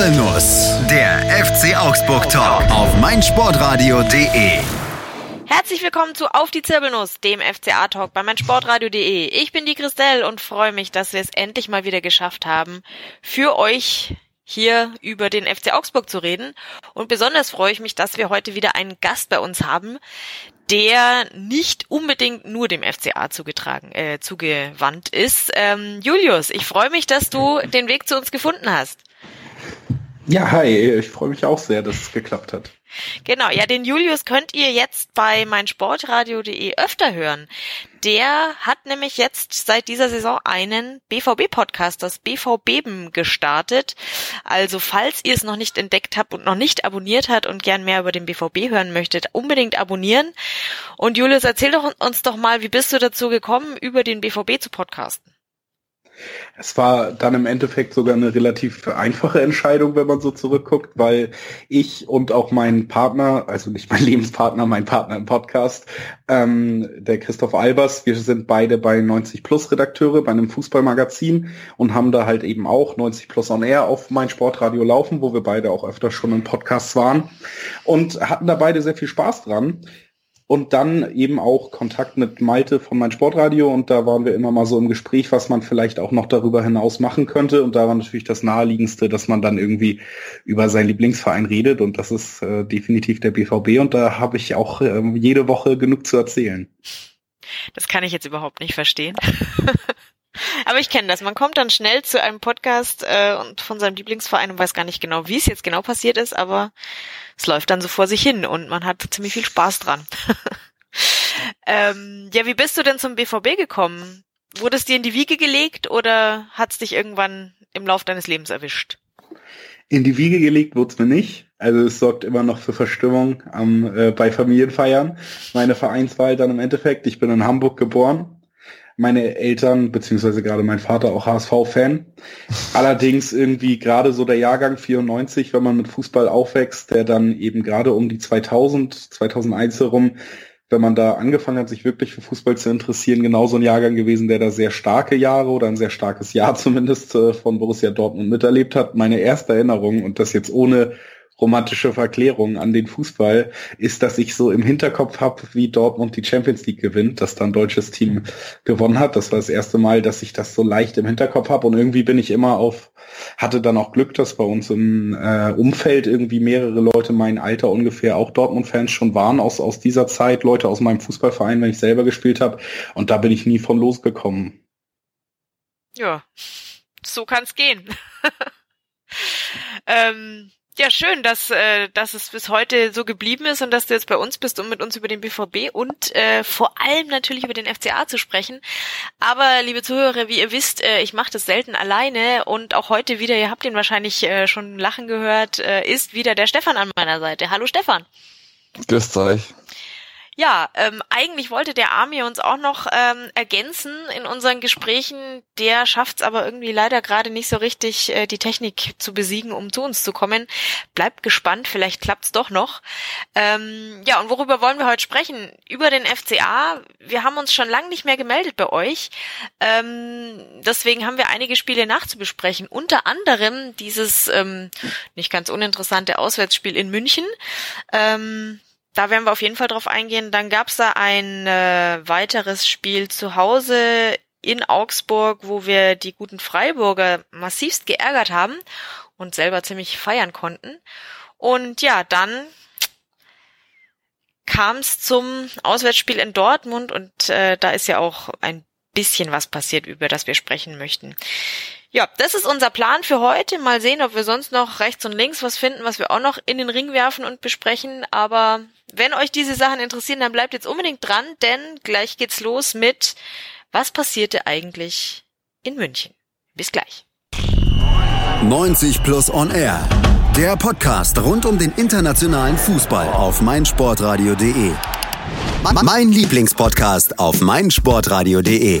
Zirbelnuss, der FC Augsburg Talk auf meinsportradio.de. Herzlich willkommen zu Auf die Zirbelnuss, dem FCA Talk bei meinsportradio.de. Ich bin die Christelle und freue mich, dass wir es endlich mal wieder geschafft haben, für euch hier über den FC Augsburg zu reden. Und besonders freue ich mich, dass wir heute wieder einen Gast bei uns haben, der nicht unbedingt nur dem FCA zugetragen, äh, zugewandt ist. Ähm, Julius, ich freue mich, dass du den Weg zu uns gefunden hast. Ja, hi, ich freue mich auch sehr, dass es geklappt hat. Genau, ja, den Julius könnt ihr jetzt bei meinsportradio.de öfter hören. Der hat nämlich jetzt seit dieser Saison einen BVB-Podcast, das BVBeben, gestartet. Also falls ihr es noch nicht entdeckt habt und noch nicht abonniert habt und gern mehr über den BVB hören möchtet, unbedingt abonnieren. Und Julius, erzähl doch uns doch mal, wie bist du dazu gekommen, über den BVB zu podcasten? Es war dann im Endeffekt sogar eine relativ einfache Entscheidung, wenn man so zurückguckt, weil ich und auch mein Partner, also nicht mein Lebenspartner, mein Partner im Podcast, ähm, der Christoph Albers, wir sind beide bei 90 Plus Redakteure bei einem Fußballmagazin und haben da halt eben auch 90 Plus on Air auf mein Sportradio laufen, wo wir beide auch öfter schon in Podcasts waren und hatten da beide sehr viel Spaß dran und dann eben auch Kontakt mit Malte von mein Sportradio und da waren wir immer mal so im Gespräch, was man vielleicht auch noch darüber hinaus machen könnte und da war natürlich das naheliegendste, dass man dann irgendwie über seinen Lieblingsverein redet und das ist äh, definitiv der BVB und da habe ich auch äh, jede Woche genug zu erzählen. Das kann ich jetzt überhaupt nicht verstehen. Aber ich kenne das. Man kommt dann schnell zu einem Podcast äh, und von seinem Lieblingsverein und weiß gar nicht genau, wie es jetzt genau passiert ist, aber es läuft dann so vor sich hin und man hat ziemlich viel Spaß dran. ähm, ja, wie bist du denn zum BVB gekommen? Wurde es dir in die Wiege gelegt oder hat es dich irgendwann im Lauf deines Lebens erwischt? In die Wiege gelegt wurde es mir nicht. Also es sorgt immer noch für Verstimmung am, äh, bei Familienfeiern. Meine Vereinswahl dann im Endeffekt. Ich bin in Hamburg geboren meine Eltern, beziehungsweise gerade mein Vater auch HSV-Fan. Allerdings irgendwie gerade so der Jahrgang 94, wenn man mit Fußball aufwächst, der dann eben gerade um die 2000, 2001 herum, wenn man da angefangen hat, sich wirklich für Fußball zu interessieren, genau so ein Jahrgang gewesen, der da sehr starke Jahre oder ein sehr starkes Jahr zumindest äh, von Borussia Dortmund miterlebt hat. Meine erste Erinnerung, und das jetzt ohne romantische Verklärung an den Fußball ist, dass ich so im Hinterkopf habe, wie Dortmund die Champions League gewinnt, dass dann deutsches Team gewonnen hat. Das war das erste Mal, dass ich das so leicht im Hinterkopf habe und irgendwie bin ich immer auf, hatte dann auch Glück, dass bei uns im äh, Umfeld irgendwie mehrere Leute mein Alter ungefähr auch Dortmund-Fans schon waren aus, aus dieser Zeit, Leute aus meinem Fußballverein, wenn ich selber gespielt habe und da bin ich nie von losgekommen. Ja, so kann's gehen. ähm, ja, schön, dass, äh, dass es bis heute so geblieben ist und dass du jetzt bei uns bist, um mit uns über den BVB und äh, vor allem natürlich über den FCA zu sprechen. Aber liebe Zuhörer, wie ihr wisst, äh, ich mache das selten alleine und auch heute wieder, ihr habt ihn wahrscheinlich äh, schon lachen gehört, äh, ist wieder der Stefan an meiner Seite. Hallo Stefan. Grüßt euch. Ja, ähm, eigentlich wollte der Army uns auch noch ähm, ergänzen in unseren Gesprächen. Der schafft es aber irgendwie leider gerade nicht so richtig, äh, die Technik zu besiegen, um zu uns zu kommen. Bleibt gespannt, vielleicht klappt's doch noch. Ähm, ja, und worüber wollen wir heute sprechen? Über den FCA. Wir haben uns schon lange nicht mehr gemeldet bei euch. Ähm, deswegen haben wir einige Spiele nachzubesprechen. Unter anderem dieses ähm, nicht ganz uninteressante Auswärtsspiel in München. Ähm, da werden wir auf jeden Fall drauf eingehen. Dann gab's da ein äh, weiteres Spiel zu Hause in Augsburg, wo wir die guten Freiburger massivst geärgert haben und selber ziemlich feiern konnten. Und ja, dann kam es zum Auswärtsspiel in Dortmund und äh, da ist ja auch ein bisschen was passiert, über das wir sprechen möchten. Ja, das ist unser Plan für heute. Mal sehen, ob wir sonst noch rechts und links was finden, was wir auch noch in den Ring werfen und besprechen. Aber wenn euch diese Sachen interessieren, dann bleibt jetzt unbedingt dran, denn gleich geht's los mit Was passierte eigentlich in München? Bis gleich. 90 Plus On Air. Der Podcast rund um den internationalen Fußball auf meinsportradio.de. Mein Lieblingspodcast auf meinsportradio.de.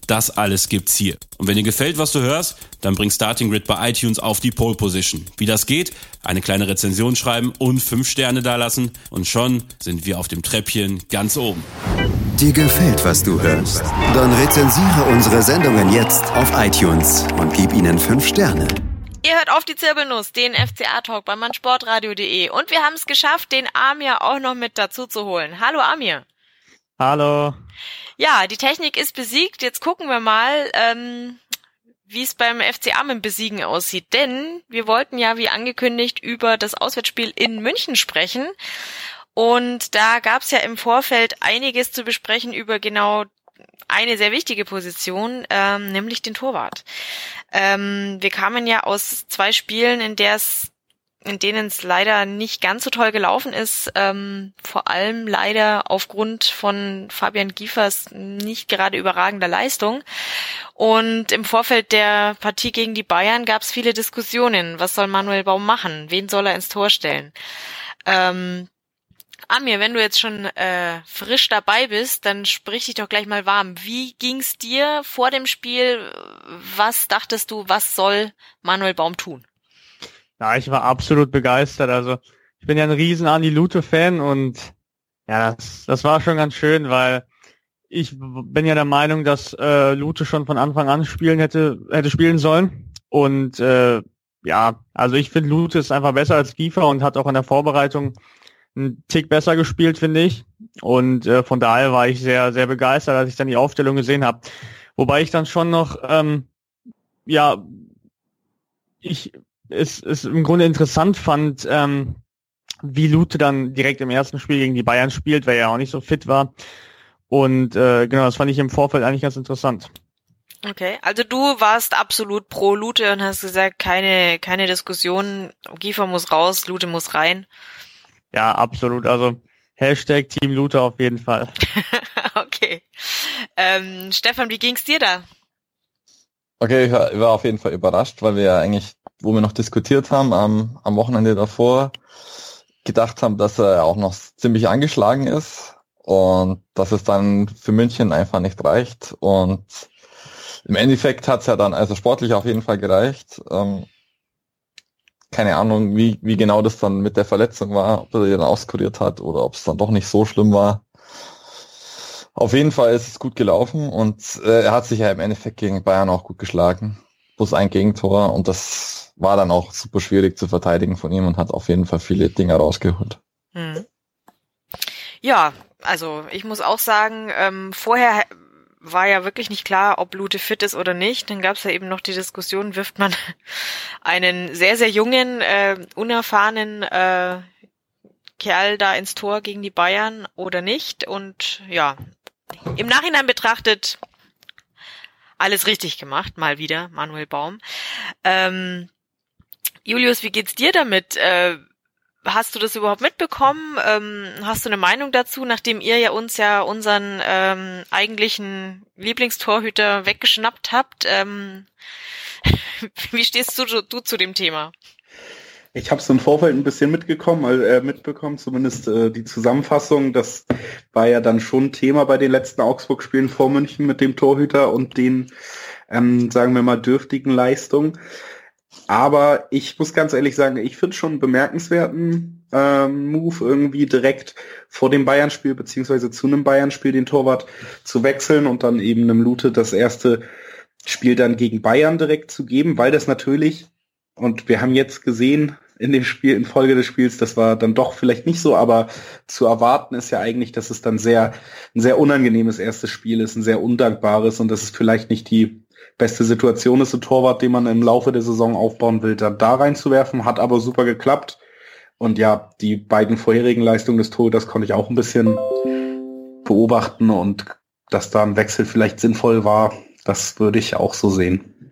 das alles gibt's hier. Und wenn dir gefällt, was du hörst, dann bring Starting Grid bei iTunes auf die Pole Position. Wie das geht? Eine kleine Rezension schreiben und fünf Sterne dalassen und schon sind wir auf dem Treppchen ganz oben. Dir gefällt, was du hörst? Dann rezensiere unsere Sendungen jetzt auf iTunes und gib ihnen fünf Sterne. Ihr hört auf die Zirbelnuss, den FCA-Talk bei mannsportradio.de und wir haben es geschafft, den Amir auch noch mit dazu zu holen. Hallo Amir. Hallo. Ja, die Technik ist besiegt. Jetzt gucken wir mal, ähm, wie es beim FCA mit dem Besiegen aussieht. Denn wir wollten ja, wie angekündigt, über das Auswärtsspiel in München sprechen. Und da gab es ja im Vorfeld einiges zu besprechen über genau eine sehr wichtige Position, ähm, nämlich den Torwart. Ähm, wir kamen ja aus zwei Spielen, in der es in denen es leider nicht ganz so toll gelaufen ist, ähm, vor allem leider aufgrund von Fabian Giefers nicht gerade überragender Leistung. Und im Vorfeld der Partie gegen die Bayern gab es viele Diskussionen. Was soll Manuel Baum machen? Wen soll er ins Tor stellen? Ähm, Amir, wenn du jetzt schon äh, frisch dabei bist, dann sprich dich doch gleich mal warm. Wie ging's dir vor dem Spiel? Was dachtest du, was soll Manuel Baum tun? Ja, ich war absolut begeistert. Also ich bin ja ein riesen Andi Lute-Fan und ja, das, das war schon ganz schön, weil ich bin ja der Meinung, dass äh, Lute schon von Anfang an spielen hätte, hätte spielen sollen. Und äh, ja, also ich finde Lute ist einfach besser als Giefer und hat auch in der Vorbereitung einen Tick besser gespielt, finde ich. Und äh, von daher war ich sehr, sehr begeistert, als ich dann die Aufstellung gesehen habe. Wobei ich dann schon noch, ähm, ja, ich es, es im Grunde interessant fand, ähm, wie Lute dann direkt im ersten Spiel gegen die Bayern spielt, weil er auch nicht so fit war. Und äh, genau, das fand ich im Vorfeld eigentlich ganz interessant. Okay, also du warst absolut pro Lute und hast gesagt, keine, keine Diskussion, Giefer muss raus, Lute muss rein. Ja, absolut. Also Hashtag Team Luther auf jeden Fall. okay. Ähm, Stefan, wie ging's dir da? Okay, ich war, ich war auf jeden Fall überrascht, weil wir ja eigentlich, wo wir noch diskutiert haben, am, am Wochenende davor, gedacht haben, dass er auch noch ziemlich angeschlagen ist und dass es dann für München einfach nicht reicht. Und im Endeffekt hat es ja dann also sportlich auf jeden Fall gereicht. Ähm, keine Ahnung, wie, wie genau das dann mit der Verletzung war, ob er die dann auskuriert hat oder ob es dann doch nicht so schlimm war. Auf jeden Fall ist es gut gelaufen und äh, er hat sich ja im Endeffekt gegen Bayern auch gut geschlagen. Plus ein Gegentor und das war dann auch super schwierig zu verteidigen von ihm und hat auf jeden Fall viele Dinge rausgeholt. Hm. Ja, also ich muss auch sagen, ähm, vorher war ja wirklich nicht klar, ob Lute fit ist oder nicht. Dann gab es ja eben noch die Diskussion, wirft man einen sehr, sehr jungen, äh, unerfahrenen äh, Kerl da ins Tor gegen die Bayern oder nicht. Und ja, im Nachhinein betrachtet alles richtig gemacht, mal wieder, Manuel Baum. Ähm, Julius, wie geht's dir damit? Äh, hast du das überhaupt mitbekommen? Ähm, hast du eine Meinung dazu, nachdem ihr ja uns ja unseren ähm, eigentlichen Lieblingstorhüter weggeschnappt habt? Ähm, wie stehst du, du, zu dem Thema? Ich habe es im Vorfeld ein bisschen mitgekommen, äh, mitbekommen, zumindest äh, die Zusammenfassung. Das war ja dann schon Thema bei den letzten Augsburg-Spielen vor München mit dem Torhüter und den, ähm, sagen wir mal, dürftigen Leistungen. Aber ich muss ganz ehrlich sagen, ich finde schon einen bemerkenswerten ähm, Move, irgendwie direkt vor dem Bayern-Spiel beziehungsweise zu einem Bayern-Spiel den Torwart zu wechseln und dann eben einem Lute das erste Spiel dann gegen Bayern direkt zu geben, weil das natürlich, und wir haben jetzt gesehen in dem Spiel, in Folge des Spiels, das war dann doch vielleicht nicht so, aber zu erwarten ist ja eigentlich, dass es dann sehr, ein sehr unangenehmes erstes Spiel ist, ein sehr undankbares und das ist vielleicht nicht die beste Situation ist, ein Torwart, den man im Laufe der Saison aufbauen will, da, da reinzuwerfen, hat aber super geklappt. Und ja, die beiden vorherigen Leistungen des Torhüters konnte ich auch ein bisschen beobachten und dass da ein Wechsel vielleicht sinnvoll war, das würde ich auch so sehen.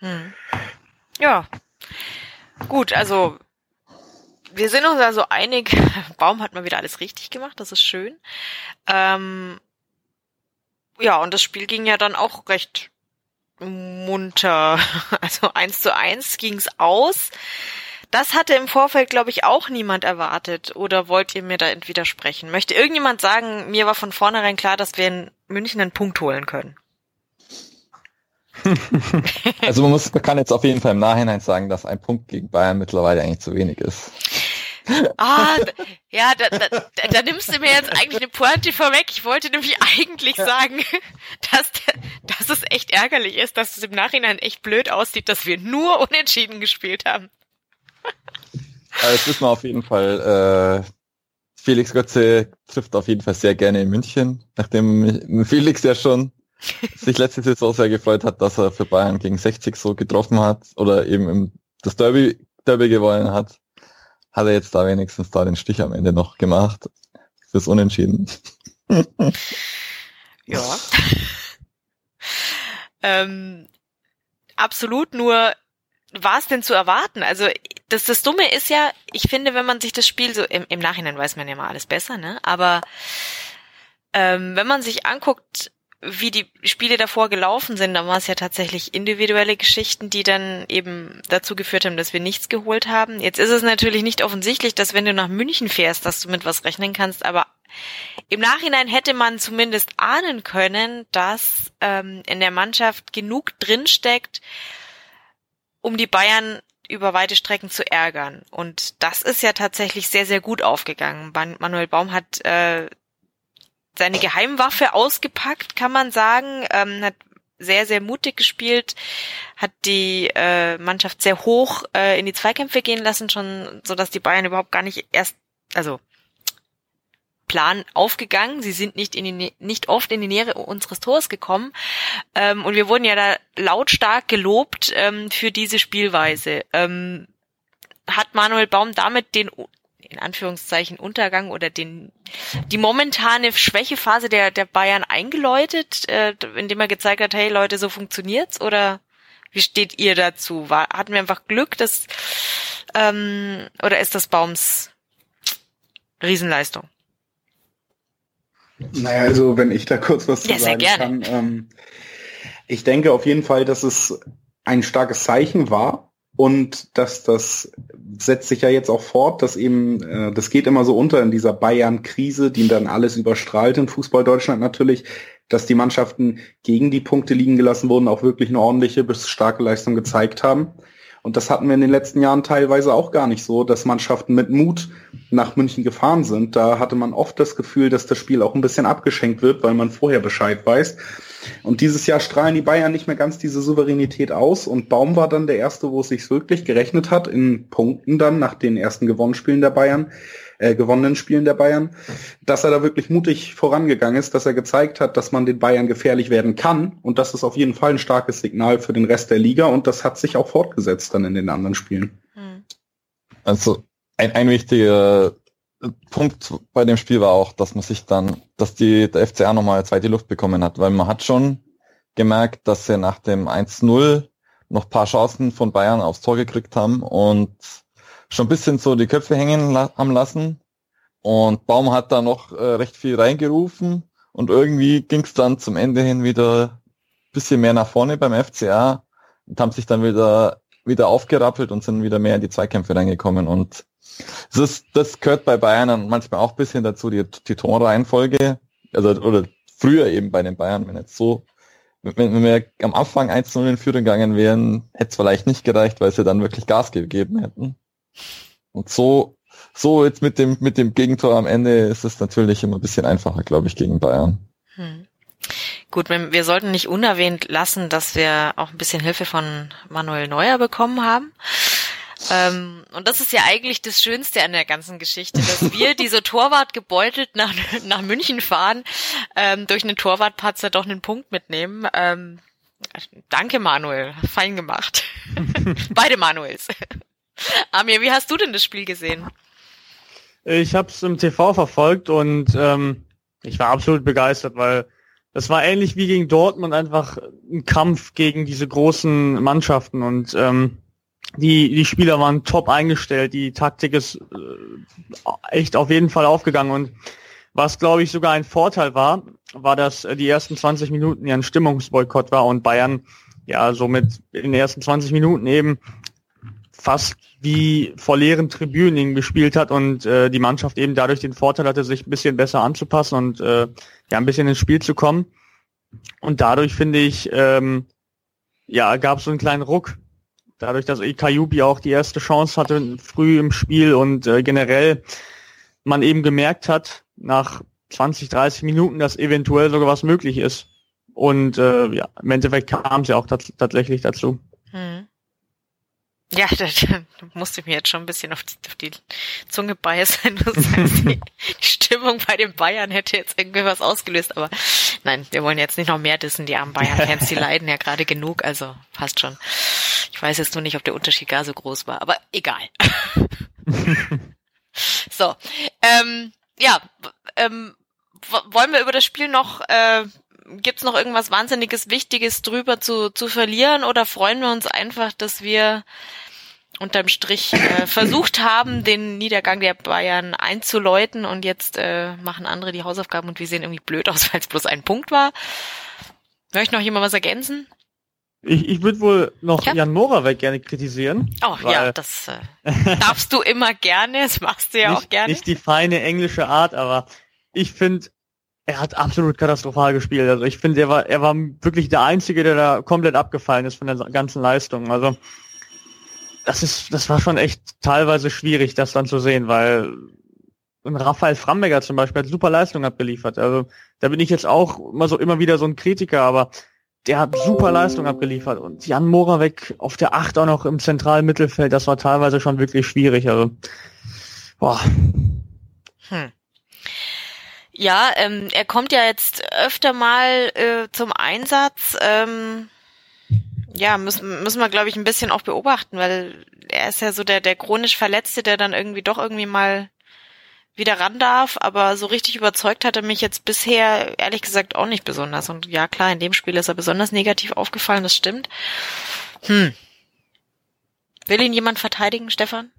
Hm. Ja, gut, also wir sind uns also einig, Baum hat mal wieder alles richtig gemacht, das ist schön. Ähm, ja, und das Spiel ging ja dann auch recht munter. Also eins zu eins ging's aus. Das hatte im Vorfeld, glaube ich, auch niemand erwartet. Oder wollt ihr mir da widersprechen? Möchte irgendjemand sagen, mir war von vornherein klar, dass wir in München einen Punkt holen können? also man muss, man kann jetzt auf jeden Fall im Nachhinein sagen, dass ein Punkt gegen Bayern mittlerweile eigentlich zu wenig ist. Ah, ja, da, da, da nimmst du mir jetzt eigentlich eine Pointe vorweg. Ich wollte nämlich eigentlich sagen, dass, dass es echt ärgerlich ist, dass es im Nachhinein echt blöd aussieht, dass wir nur unentschieden gespielt haben. Also jetzt wissen wir auf jeden Fall, äh, Felix Götze trifft auf jeden Fall sehr gerne in München, nachdem Felix ja schon sich letzte Saison sehr gefreut hat, dass er für Bayern gegen 60 so getroffen hat oder eben im, das Derby, Derby gewonnen hat, hat er jetzt da wenigstens da den Stich am Ende noch gemacht. Fürs Unentschieden. ja. ähm, absolut, nur war es denn zu erwarten? Also das, das Dumme ist ja, ich finde, wenn man sich das Spiel so im, im Nachhinein weiß man ja mal alles besser, ne? Aber ähm, wenn man sich anguckt, wie die Spiele davor gelaufen sind, dann war es ja tatsächlich individuelle Geschichten, die dann eben dazu geführt haben, dass wir nichts geholt haben. Jetzt ist es natürlich nicht offensichtlich, dass wenn du nach München fährst, dass du mit was rechnen kannst, aber im Nachhinein hätte man zumindest ahnen können, dass ähm, in der Mannschaft genug drinsteckt, um die Bayern über weite Strecken zu ärgern. Und das ist ja tatsächlich sehr, sehr gut aufgegangen. Manuel Baum hat äh, seine Geheimwaffe ausgepackt, kann man sagen, ähm, hat sehr, sehr mutig gespielt, hat die äh, Mannschaft sehr hoch äh, in die Zweikämpfe gehen lassen, schon so dass die Bayern überhaupt gar nicht erst, also Plan aufgegangen. Sie sind nicht in die, nicht oft in die Nähe unseres Tors gekommen. Ähm, und wir wurden ja da lautstark gelobt ähm, für diese Spielweise. Ähm, hat Manuel Baum damit den in Anführungszeichen Untergang oder den die momentane Schwächephase der der Bayern eingeläutet, äh, indem er gezeigt hat, hey Leute, so funktioniert's oder wie steht ihr dazu? War, hatten wir einfach Glück, dass ähm, oder ist das Baums Riesenleistung? Naja, also wenn ich da kurz was ja, zu sagen kann, ähm, ich denke auf jeden Fall, dass es ein starkes Zeichen war, und dass das setzt sich ja jetzt auch fort, dass eben, äh, das geht immer so unter in dieser Bayern-Krise, die dann alles überstrahlt in Fußball Deutschland natürlich, dass die Mannschaften gegen die Punkte liegen gelassen wurden, auch wirklich eine ordentliche bis starke Leistung gezeigt haben. Und das hatten wir in den letzten Jahren teilweise auch gar nicht so, dass Mannschaften mit Mut nach München gefahren sind. Da hatte man oft das Gefühl, dass das Spiel auch ein bisschen abgeschenkt wird, weil man vorher Bescheid weiß. Und dieses Jahr strahlen die Bayern nicht mehr ganz diese Souveränität aus. Und Baum war dann der Erste, wo es sich wirklich gerechnet hat, in Punkten dann nach den ersten Gewonnenspielen der Bayern, äh, gewonnenen Spielen der Bayern, dass er da wirklich mutig vorangegangen ist, dass er gezeigt hat, dass man den Bayern gefährlich werden kann. Und das ist auf jeden Fall ein starkes Signal für den Rest der Liga. Und das hat sich auch fortgesetzt dann in den anderen Spielen. Hm. Also ein, ein wichtiger Punkt bei dem Spiel war auch, dass man sich dann, dass die, der FCA nochmal zweite Luft bekommen hat, weil man hat schon gemerkt, dass sie nach dem 1-0 noch paar Chancen von Bayern aufs Tor gekriegt haben und schon ein bisschen so die Köpfe hängen la haben lassen. Und Baum hat da noch äh, recht viel reingerufen und irgendwie ging es dann zum Ende hin wieder bisschen mehr nach vorne beim FCA und haben sich dann wieder wieder aufgerappelt und sind wieder mehr in die Zweikämpfe reingekommen. Und das, ist, das gehört bei Bayern manchmal auch bisschen dazu, die, die Torreihenfolge. Also, oder früher eben bei den Bayern, wenn jetzt so, wenn, wenn wir am Anfang 1-0 in Führung gegangen wären, hätte es vielleicht nicht gereicht, weil sie dann wirklich Gas gegeben hätten. Und so, so jetzt mit dem, mit dem Gegentor am Ende ist es natürlich immer ein bisschen einfacher, glaube ich, gegen Bayern. Hm. Gut, wir sollten nicht unerwähnt lassen, dass wir auch ein bisschen Hilfe von Manuel Neuer bekommen haben. Ähm, und das ist ja eigentlich das Schönste an der ganzen Geschichte, dass wir diese Torwart gebeutelt nach, nach München fahren, ähm, durch einen Torwartpatzer doch einen Punkt mitnehmen. Ähm, danke Manuel, fein gemacht. Beide Manuels. Amir, wie hast du denn das Spiel gesehen? Ich habe es im TV verfolgt und ähm, ich war absolut begeistert, weil das war ähnlich wie gegen Dortmund einfach ein Kampf gegen diese großen Mannschaften und ähm, die, die Spieler waren top eingestellt, die Taktik ist äh, echt auf jeden Fall aufgegangen und was glaube ich sogar ein Vorteil war, war, dass die ersten 20 Minuten ja ein Stimmungsboykott war und Bayern ja, somit in den ersten 20 Minuten eben fast wie vor leeren Tribünen gespielt hat und äh, die Mannschaft eben dadurch den Vorteil hatte, sich ein bisschen besser anzupassen und äh, ja ein bisschen ins Spiel zu kommen. Und dadurch finde ich, ähm, ja, gab es so einen kleinen Ruck. Dadurch, dass Kayubi auch die erste Chance hatte früh im Spiel und äh, generell man eben gemerkt hat, nach 20, 30 Minuten, dass eventuell sogar was möglich ist. Und äh, ja, im Endeffekt kam es ja auch tatsächlich dazu. Hm. Ja, da, da musste ich mir jetzt schon ein bisschen auf die, auf die Zunge beißen. Die Stimmung bei den Bayern hätte jetzt irgendwie was ausgelöst, aber nein, wir wollen jetzt nicht noch mehr dissen. Die armen Bayern-Fans, die leiden ja gerade genug, also passt schon. Ich weiß jetzt nur nicht, ob der Unterschied gar so groß war, aber egal. so, ähm, ja, ähm, wollen wir über das Spiel noch äh, gibt's noch irgendwas wahnsinniges Wichtiges drüber zu, zu verlieren oder freuen wir uns einfach, dass wir unterm Strich äh, versucht haben, den Niedergang der Bayern einzuläuten und jetzt äh, machen andere die Hausaufgaben und wir sehen irgendwie blöd aus, weil es bloß ein Punkt war. Möchte noch jemand was ergänzen? Ich, ich würde wohl noch ja? Jan Moravec gerne kritisieren. Oh ja, das äh, darfst du immer gerne, das machst du ja nicht, auch gerne. Nicht die feine englische Art, aber ich finde, er hat absolut katastrophal gespielt. Also ich finde, er war, er war wirklich der Einzige, der da komplett abgefallen ist von der ganzen Leistung. Also das ist, das war schon echt teilweise schwierig, das dann zu sehen, weil und Raphael Framberger zum Beispiel hat super Leistung abgeliefert. Also da bin ich jetzt auch immer so immer wieder so ein Kritiker, aber der hat super Leistung abgeliefert und Jan Moravec auf der Acht auch noch im zentralen Mittelfeld, das war teilweise schon wirklich schwierig. Also boah. Hm. Ja, ähm, er kommt ja jetzt öfter mal äh, zum Einsatz. Ähm, ja, müssen, müssen wir, glaube ich, ein bisschen auch beobachten, weil er ist ja so der, der chronisch Verletzte, der dann irgendwie doch irgendwie mal wieder ran darf, aber so richtig überzeugt hat er mich jetzt bisher ehrlich gesagt auch nicht besonders. Und ja, klar, in dem Spiel ist er besonders negativ aufgefallen, das stimmt. Hm. Will ihn jemand verteidigen, Stefan?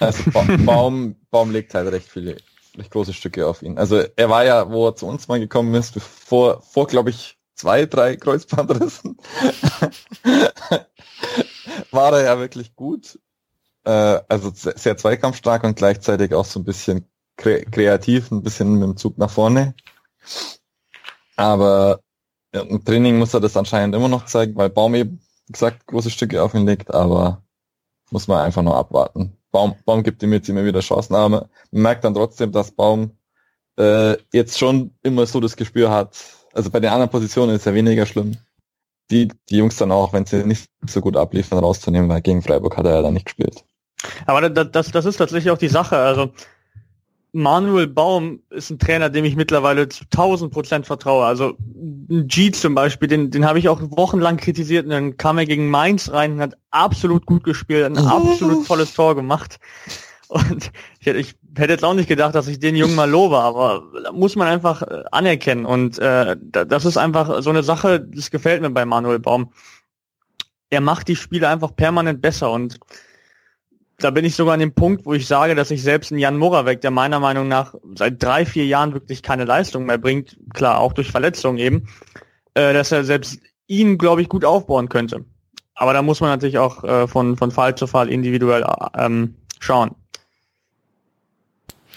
Also Baum, Baum legt halt recht viele, recht große Stücke auf ihn. Also er war ja, wo er zu uns mal gekommen ist, bevor, vor, glaube ich, zwei, drei Kreuzbandrissen, war er ja wirklich gut. Äh, also sehr zweikampfstark und gleichzeitig auch so ein bisschen kre kreativ, ein bisschen mit dem Zug nach vorne. Aber im Training muss er das anscheinend immer noch zeigen, weil Baum eben, wie gesagt, große Stücke auf ihn legt, aber muss man einfach nur abwarten. Baum, Baum gibt ihm jetzt immer wieder Chancen, aber man merkt dann trotzdem, dass Baum äh, jetzt schon immer so das Gespür hat, also bei den anderen Positionen ist ja weniger schlimm. Die, die Jungs dann auch, wenn sie nicht so gut abliefern, rauszunehmen, weil gegen Freiburg hat er ja dann nicht gespielt. Aber das, das, das ist tatsächlich auch die Sache. Also Manuel Baum ist ein Trainer, dem ich mittlerweile zu 1000 Prozent vertraue. Also G zum Beispiel, den, den habe ich auch wochenlang kritisiert und dann kam er gegen Mainz rein und hat absolut gut gespielt, ein absolut tolles Tor gemacht. Und ich hätte, ich hätte jetzt auch nicht gedacht, dass ich den Jungen mal lobe, aber muss man einfach äh, anerkennen. Und äh, das ist einfach so eine Sache, das gefällt mir bei Manuel Baum. Er macht die Spiele einfach permanent besser und da bin ich sogar an dem Punkt, wo ich sage, dass ich selbst einen Jan Moravec, der meiner Meinung nach seit drei, vier Jahren wirklich keine Leistung mehr bringt, klar, auch durch Verletzungen eben, äh, dass er selbst ihn, glaube ich, gut aufbauen könnte. Aber da muss man natürlich auch äh, von, von Fall zu Fall individuell ähm, schauen.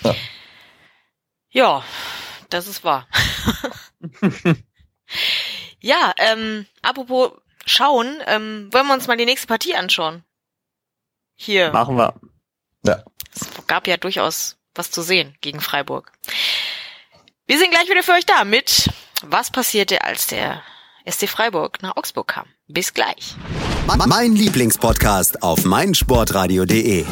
Ja, ja das ist wahr. ja, ähm, apropos schauen, ähm, wollen wir uns mal die nächste Partie anschauen. Hier. Machen wir. Ja. Es gab ja durchaus was zu sehen gegen Freiburg. Wir sind gleich wieder für euch da mit Was passierte, als der SC Freiburg nach Augsburg kam. Bis gleich. Mein Lieblingspodcast auf meinsportradio.de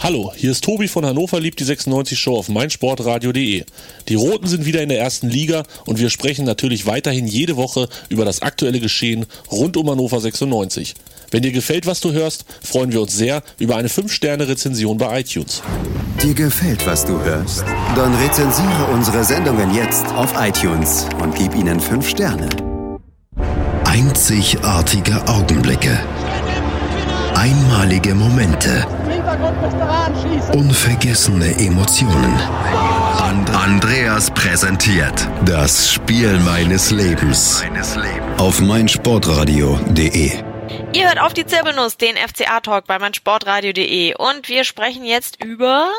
Hallo, hier ist Tobi von Hannover liebt die 96 Show auf meinsportradio.de. Die Roten sind wieder in der ersten Liga und wir sprechen natürlich weiterhin jede Woche über das aktuelle Geschehen rund um Hannover 96. Wenn dir gefällt, was du hörst, freuen wir uns sehr über eine 5-Sterne-Rezension bei iTunes. Dir gefällt, was du hörst? Dann rezensiere unsere Sendungen jetzt auf iTunes und gib ihnen 5 Sterne. Einzigartige Augenblicke. Einmalige Momente. Unvergessene Emotionen. And Andreas präsentiert das Spiel meines Lebens. Meines Lebens auf meinsportradio.de. Ihr hört auf die Zirbelnuss, den FCA-Talk bei meinsportradio.de und wir sprechen jetzt über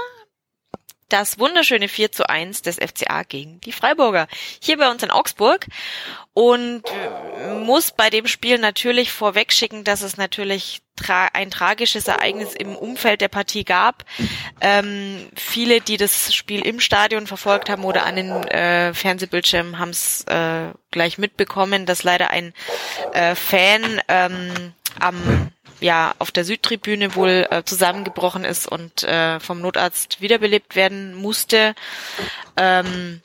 das wunderschöne 4 zu 1 des FCA gegen die Freiburger. Hier bei uns in Augsburg. Und muss bei dem Spiel natürlich vorwegschicken, dass es natürlich tra ein tragisches Ereignis im Umfeld der Partie gab. Ähm, viele, die das Spiel im Stadion verfolgt haben oder an den äh, Fernsehbildschirmen, haben es äh, gleich mitbekommen, dass leider ein äh, Fan ähm, am ja auf der Südtribüne wohl äh, zusammengebrochen ist und äh, vom Notarzt wiederbelebt werden musste. Ähm,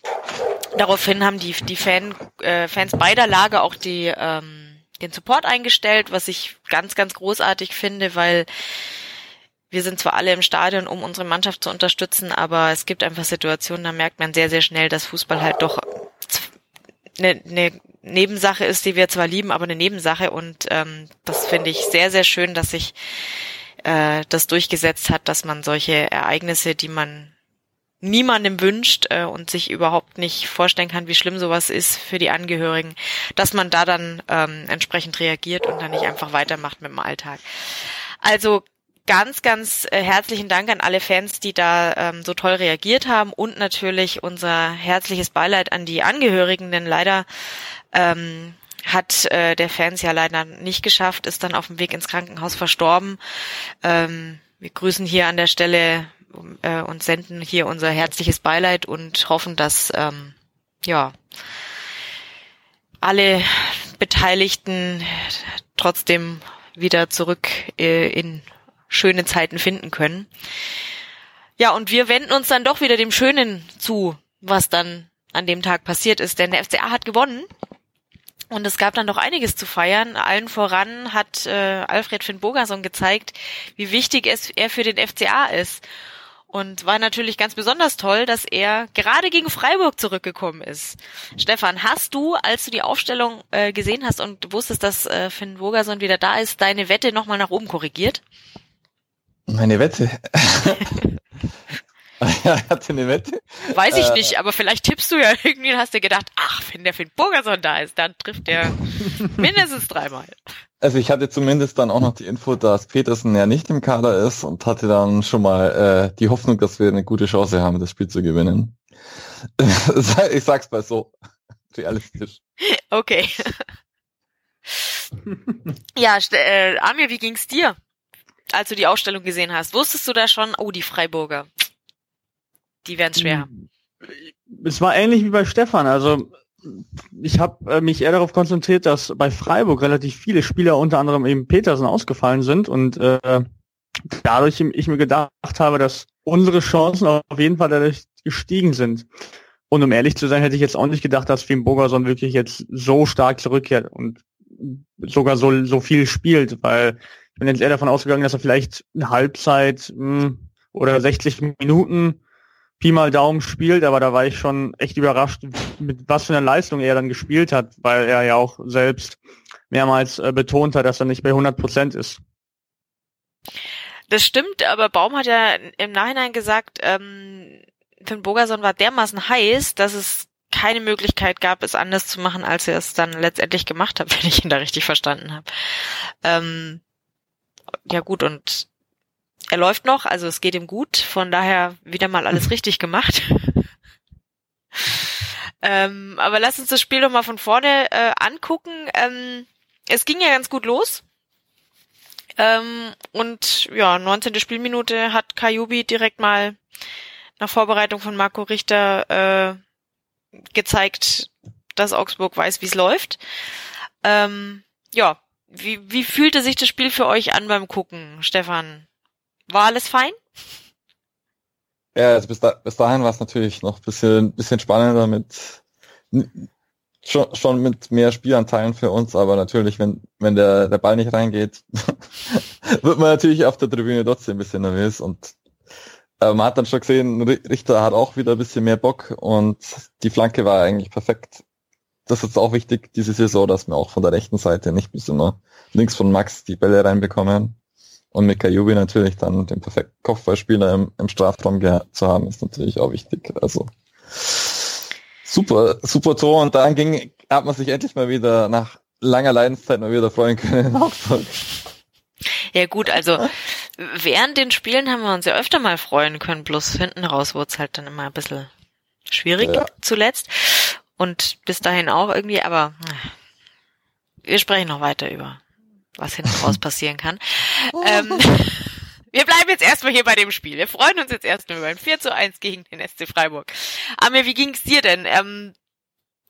daraufhin haben die die Fan, äh, Fans beider Lager auch die ähm, den Support eingestellt, was ich ganz ganz großartig finde, weil wir sind zwar alle im Stadion, um unsere Mannschaft zu unterstützen, aber es gibt einfach Situationen, da merkt man sehr sehr schnell, dass Fußball halt doch eine, eine Nebensache ist, die wir zwar lieben, aber eine Nebensache. Und ähm, das finde ich sehr, sehr schön, dass sich äh, das durchgesetzt hat, dass man solche Ereignisse, die man niemandem wünscht äh, und sich überhaupt nicht vorstellen kann, wie schlimm sowas ist für die Angehörigen, dass man da dann ähm, entsprechend reagiert und dann nicht einfach weitermacht mit dem Alltag. Also ganz, ganz äh, herzlichen Dank an alle Fans, die da ähm, so toll reagiert haben und natürlich unser herzliches Beileid an die Angehörigen, denn leider ähm, hat äh, der Fans ja leider nicht geschafft, ist dann auf dem Weg ins Krankenhaus verstorben. Ähm, wir grüßen hier an der Stelle äh, und senden hier unser herzliches Beileid und hoffen, dass ähm, ja alle Beteiligten trotzdem wieder zurück äh, in schöne Zeiten finden können. Ja, und wir wenden uns dann doch wieder dem Schönen zu, was dann an dem Tag passiert ist, denn der FCA hat gewonnen und es gab dann doch einiges zu feiern. Allen voran hat äh, Alfred Finn Bogerson gezeigt, wie wichtig es er für den FCA ist. Und war natürlich ganz besonders toll, dass er gerade gegen Freiburg zurückgekommen ist. Stefan, hast du, als du die Aufstellung äh, gesehen hast und wusstest, dass äh, Finn Bogerson wieder da ist, deine Wette nochmal nach oben korrigiert? Meine Wette? ja, hatte eine Wette. Weiß ich äh, nicht, aber vielleicht tippst du ja irgendwie, hast du gedacht, ach, wenn der Finn Burgerson da ist, dann trifft der mindestens dreimal. Also ich hatte zumindest dann auch noch die Info, dass Petersen ja nicht im Kader ist und hatte dann schon mal äh, die Hoffnung, dass wir eine gute Chance haben, das Spiel zu gewinnen. ich sag's mal so, realistisch. Okay. ja, äh, Amir, wie ging's dir, als du die Ausstellung gesehen hast? Wusstest du da schon, oh, die Freiburger, die werden schwer haben. Es war ähnlich wie bei Stefan. Also ich habe äh, mich eher darauf konzentriert, dass bei Freiburg relativ viele Spieler, unter anderem eben Petersen, ausgefallen sind und äh, dadurch ich mir gedacht habe, dass unsere Chancen auf jeden Fall dadurch gestiegen sind. Und um ehrlich zu sein, hätte ich jetzt auch nicht gedacht, dass Finn Bogerson wirklich jetzt so stark zurückkehrt und sogar so, so viel spielt, weil ich bin jetzt eher davon ausgegangen, dass er vielleicht eine Halbzeit mh, hm, oder 60 Minuten Pi mal Daumen spielt, aber da war ich schon echt überrascht, mit was für einer Leistung er dann gespielt hat, weil er ja auch selbst mehrmals äh, betont hat, dass er nicht bei 100 Prozent ist. Das stimmt, aber Baum hat ja im Nachhinein gesagt, ähm, Finn Bogerson war dermaßen heiß, dass es keine Möglichkeit gab, es anders zu machen, als er es dann letztendlich gemacht hat, wenn ich ihn da richtig verstanden habe. Ähm, ja gut, und er läuft noch, also es geht ihm gut, von daher wieder mal alles richtig gemacht. ähm, aber lass uns das Spiel doch mal von vorne äh, angucken. Ähm, es ging ja ganz gut los. Ähm, und ja, 19. Spielminute hat Kajubi direkt mal nach Vorbereitung von Marco Richter äh, gezeigt, dass Augsburg weiß, wie es läuft. Ähm, ja, wie, wie fühlte sich das Spiel für euch an beim Gucken, Stefan? War alles fein? Ja, also bis, da, bis dahin war es natürlich noch bisschen, bisschen spannender mit schon, schon mit mehr Spielanteilen für uns, aber natürlich, wenn, wenn der, der Ball nicht reingeht, wird man natürlich auf der Tribüne trotzdem ein bisschen nervös und äh, man hat dann schon gesehen, Richter hat auch wieder ein bisschen mehr Bock und die Flanke war eigentlich perfekt. Das ist auch wichtig diese Saison, dass wir auch von der rechten Seite nicht bis immer links von Max die Bälle reinbekommen. Und mit Kajubi natürlich dann den perfekten Kopfballspieler im, im Strafraum zu haben, ist natürlich auch wichtig. Also super, super Tor. Und dann ging, hat man sich endlich mal wieder nach langer Leidenszeit mal wieder freuen können in Augsburg. Ja gut, also während den Spielen haben wir uns ja öfter mal freuen können, bloß hinten raus wurde es halt dann immer ein bisschen schwierig Ja. zuletzt. Und bis dahin auch irgendwie, aber äh, wir sprechen noch weiter über, was hinten raus passieren kann. ähm, wir bleiben jetzt erstmal hier bei dem Spiel. Wir freuen uns jetzt erstmal über ein 4 zu 1 gegen den SC Freiburg. Amir, wie ging's dir denn? Ähm,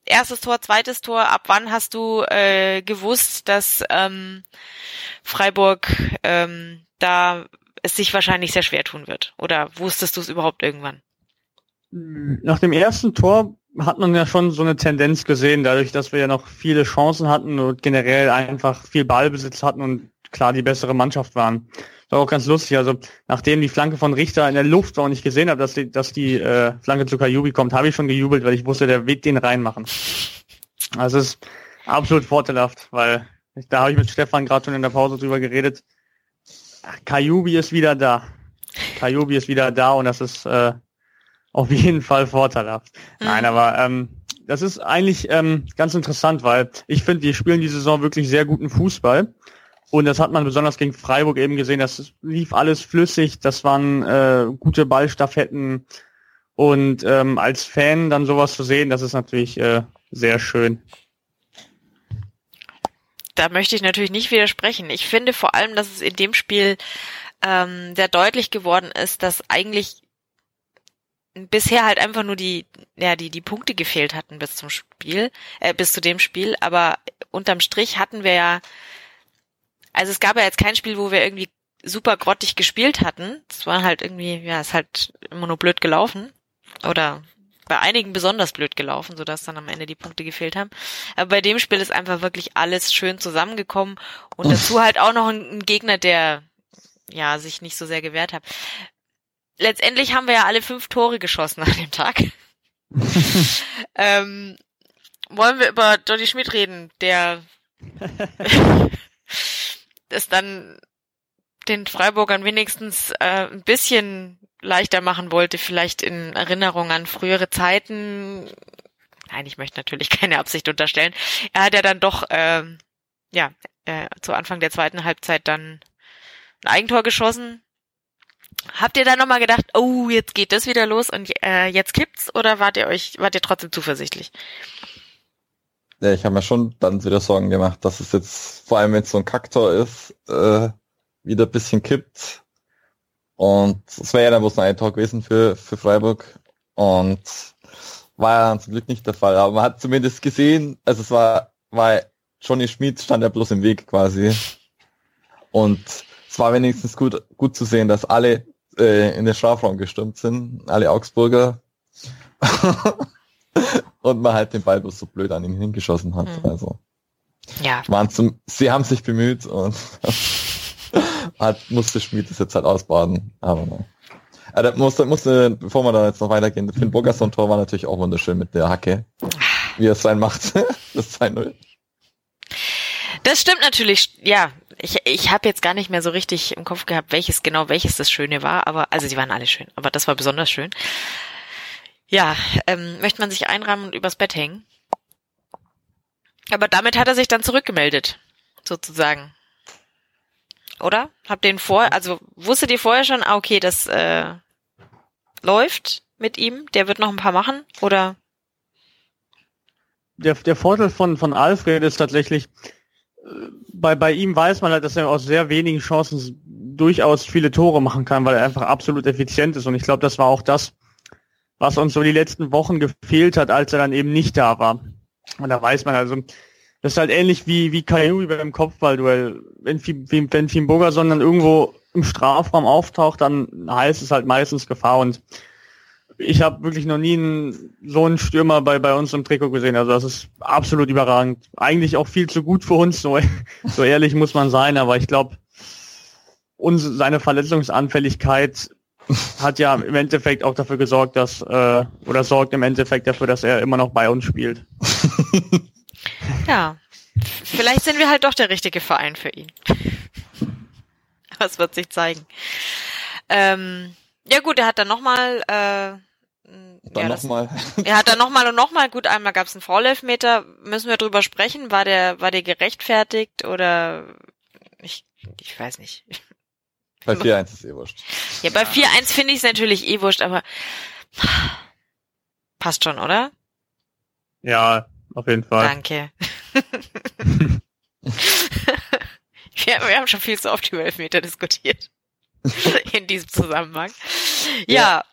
erstes Tor, zweites Tor, ab wann hast du äh, gewusst, dass ähm, Freiburg ähm, da es sich wahrscheinlich sehr schwer tun wird? Oder wusstest du es überhaupt irgendwann? Nach dem ersten Tor hat man ja schon so eine Tendenz gesehen, dadurch, dass wir ja noch viele Chancen hatten und generell einfach viel Ballbesitz hatten und klar die bessere Mannschaft waren. Das war auch ganz lustig. Also nachdem die Flanke von Richter in der Luft war und ich gesehen habe, dass die, dass die äh, Flanke zu Kajubi kommt, habe ich schon gejubelt, weil ich wusste, der wird den reinmachen. Also es ist absolut vorteilhaft, weil ich, da habe ich mit Stefan gerade schon in der Pause drüber geredet. Kajubi ist wieder da. Kajubi ist wieder da und das ist äh, auf jeden Fall vorteilhaft. Mhm. Nein, aber ähm, das ist eigentlich ähm, ganz interessant, weil ich finde, wir spielen die Saison wirklich sehr guten Fußball. Und das hat man besonders gegen Freiburg eben gesehen. Das lief alles flüssig, das waren äh, gute Ballstaffetten. Und ähm, als Fan dann sowas zu sehen, das ist natürlich äh, sehr schön. Da möchte ich natürlich nicht widersprechen. Ich finde vor allem, dass es in dem Spiel ähm, sehr deutlich geworden ist, dass eigentlich bisher halt einfach nur die, ja, die, die Punkte gefehlt hatten bis zum Spiel, äh, bis zu dem Spiel, aber unterm Strich hatten wir ja, also es gab ja jetzt kein Spiel, wo wir irgendwie super grottig gespielt hatten. Es war halt irgendwie, ja, es ist halt immer nur blöd gelaufen. Oder bei einigen besonders blöd gelaufen, sodass dann am Ende die Punkte gefehlt haben. Aber bei dem Spiel ist einfach wirklich alles schön zusammengekommen und dazu halt auch noch ein, ein Gegner, der ja sich nicht so sehr gewehrt hat. Letztendlich haben wir ja alle fünf Tore geschossen an dem Tag. ähm, wollen wir über Johnny Schmidt reden, der es dann den Freiburgern wenigstens äh, ein bisschen leichter machen wollte, vielleicht in Erinnerung an frühere Zeiten. Nein, ich möchte natürlich keine Absicht unterstellen. Er hat ja dann doch, ähm, ja, äh, zu Anfang der zweiten Halbzeit dann ein Eigentor geschossen. Habt ihr da nochmal gedacht, oh, jetzt geht das wieder los und äh, jetzt kippt's oder wart ihr euch, wart ihr trotzdem zuversichtlich? Ja, ich habe mir schon dann wieder Sorgen gemacht, dass es jetzt, vor allem wenn es so ein Kaktor ist, äh, wieder ein bisschen kippt. Und es wäre ja dann bloß ein Tor gewesen für, für Freiburg. Und war ja zum Glück nicht der Fall. Aber man hat zumindest gesehen, also es war, war Johnny Schmid stand ja bloß im Weg quasi. Und es war wenigstens gut, gut zu sehen, dass alle äh, in den Strafraum gestürmt sind, alle Augsburger. und man halt den Ball bloß so blöd an ihn hingeschossen hat. Mhm. Also Ja, waren zum, sie haben sich bemüht und hat, musste Schmied das jetzt halt ausbaden. Aber nein. Also, musste, musste, bevor wir da jetzt noch weitergehen, Finn Burgerson Tor war natürlich auch wunderschön mit der Hacke, wie er es sein macht. das 2-0. Das stimmt natürlich. Ja, ich, ich habe jetzt gar nicht mehr so richtig im Kopf gehabt, welches genau welches das Schöne war, aber also sie waren alle schön, aber das war besonders schön. Ja, ähm, möchte man sich einrahmen und übers Bett hängen. Aber damit hat er sich dann zurückgemeldet, sozusagen. Oder? Habt ihr ihn vor, also wusstet ihr vorher schon, ah, okay, das äh, läuft mit ihm, der wird noch ein paar machen? Oder? der, der Vorteil von, von Alfred ist tatsächlich, bei, bei ihm weiß man halt, dass er aus sehr wenigen Chancen durchaus viele Tore machen kann, weil er einfach absolut effizient ist. Und ich glaube, das war auch das, was uns so die letzten Wochen gefehlt hat, als er dann eben nicht da war. Und da weiß man also, das ist halt ähnlich wie, wie Kayuri beim Kopfballduell. Wenn, wenn Fim Bogerson dann irgendwo im Strafraum auftaucht, dann heißt es halt meistens Gefahr. Und ich habe wirklich noch nie einen, so einen Stürmer bei, bei uns im Trikot gesehen. Also das ist absolut überragend. Eigentlich auch viel zu gut für uns, so, so ehrlich muss man sein. Aber ich glaube, seine Verletzungsanfälligkeit hat ja im Endeffekt auch dafür gesorgt, dass äh, oder sorgt im Endeffekt dafür, dass er immer noch bei uns spielt. Ja, vielleicht sind wir halt doch der richtige Verein für ihn. Es wird sich zeigen. Ähm, ja gut, er hat dann nochmal äh, Dann ja, nochmal. Er hat dann nochmal und nochmal, gut, einmal gab es einen Foul-Elfmeter, müssen wir drüber sprechen, war der, war der gerechtfertigt oder ich, ich weiß nicht. Bei 4-1 ist eh wurscht. Ja, bei 4-1 finde ich es natürlich eh wurscht, aber passt schon, oder? Ja, auf jeden Fall. Danke. wir, wir haben schon viel zu oft über Elfmeter diskutiert. In diesem Zusammenhang. Ja,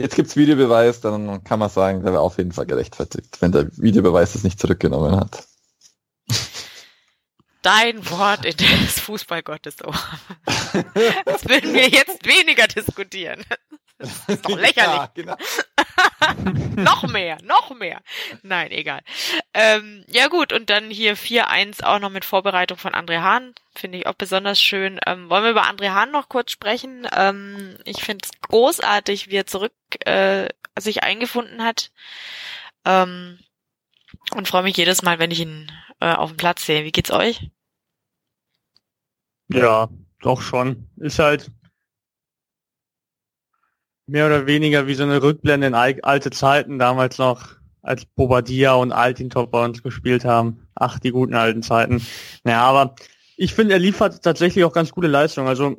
Jetzt gibt's Videobeweis, dann kann man sagen, der war auf jeden Fall gerechtfertigt, wenn der Videobeweis es nicht zurückgenommen hat. dein Wort in des Fußballgottes Ohr. Das würden wir jetzt weniger diskutieren. Das ist doch lächerlich. Ja, genau. noch mehr, noch mehr. Nein, egal. Ähm, ja gut, und dann hier 4-1 auch noch mit Vorbereitung von André Hahn. Finde ich auch besonders schön. Ähm, wollen wir über André Hahn noch kurz sprechen? Ähm, ich finde es großartig, wie er zurück äh, sich eingefunden hat. Ähm, und freue mich jedes Mal, wenn ich ihn äh, auf dem Platz sehe. Wie geht's euch? Ja, doch schon. Ist halt mehr oder weniger wie so eine Rückblende in al- alte Zeiten, damals noch, als Bobadilla und Altintop bei uns gespielt haben. Ach, die guten alten Zeiten. Naja, aber ich finde, er liefert tatsächlich auch ganz gute Leistung. Also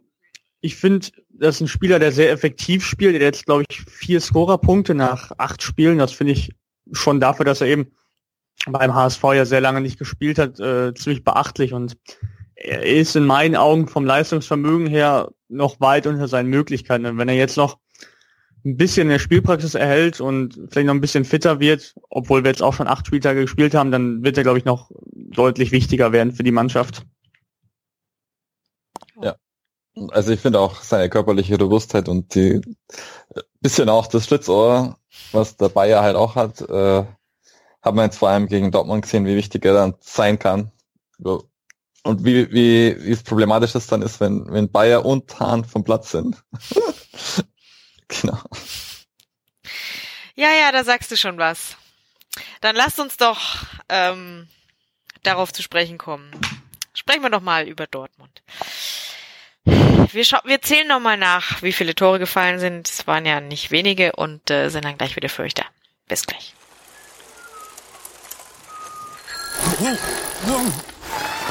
ich finde, das ist ein Spieler, der sehr effektiv spielt. Er hat jetzt, glaube ich, vier Scorerpunkte nach acht Spielen. Das finde ich schon dafür, dass er eben beim HSV ja sehr lange nicht gespielt hat, äh, ziemlich beachtlich und er ist in meinen Augen vom Leistungsvermögen her noch weit unter seinen Möglichkeiten. Und wenn er jetzt noch ein bisschen der Spielpraxis erhält und vielleicht noch ein bisschen fitter wird, obwohl wir jetzt auch schon acht Spieltage gespielt haben, dann wird er, glaube ich, noch deutlich wichtiger werden für die Mannschaft. Also ich finde auch seine körperliche Robustheit und die bisschen auch das Schlitzohr, was der Bayer halt auch hat, äh, hat man jetzt vor allem gegen Dortmund gesehen, wie wichtig er dann sein kann. Und wie, wie, wie problematisch das dann ist, wenn, wenn Bayer und Hahn vom Platz sind. genau. Ja, ja, da sagst du schon was. Dann lasst uns doch ähm, darauf zu sprechen kommen. Sprechen wir doch mal über Dortmund. Wir, wir zählen noch mal nach, wie viele Tore gefallen sind. Es waren ja nicht wenige und äh, sind dann gleich wieder für euch da. Bis gleich.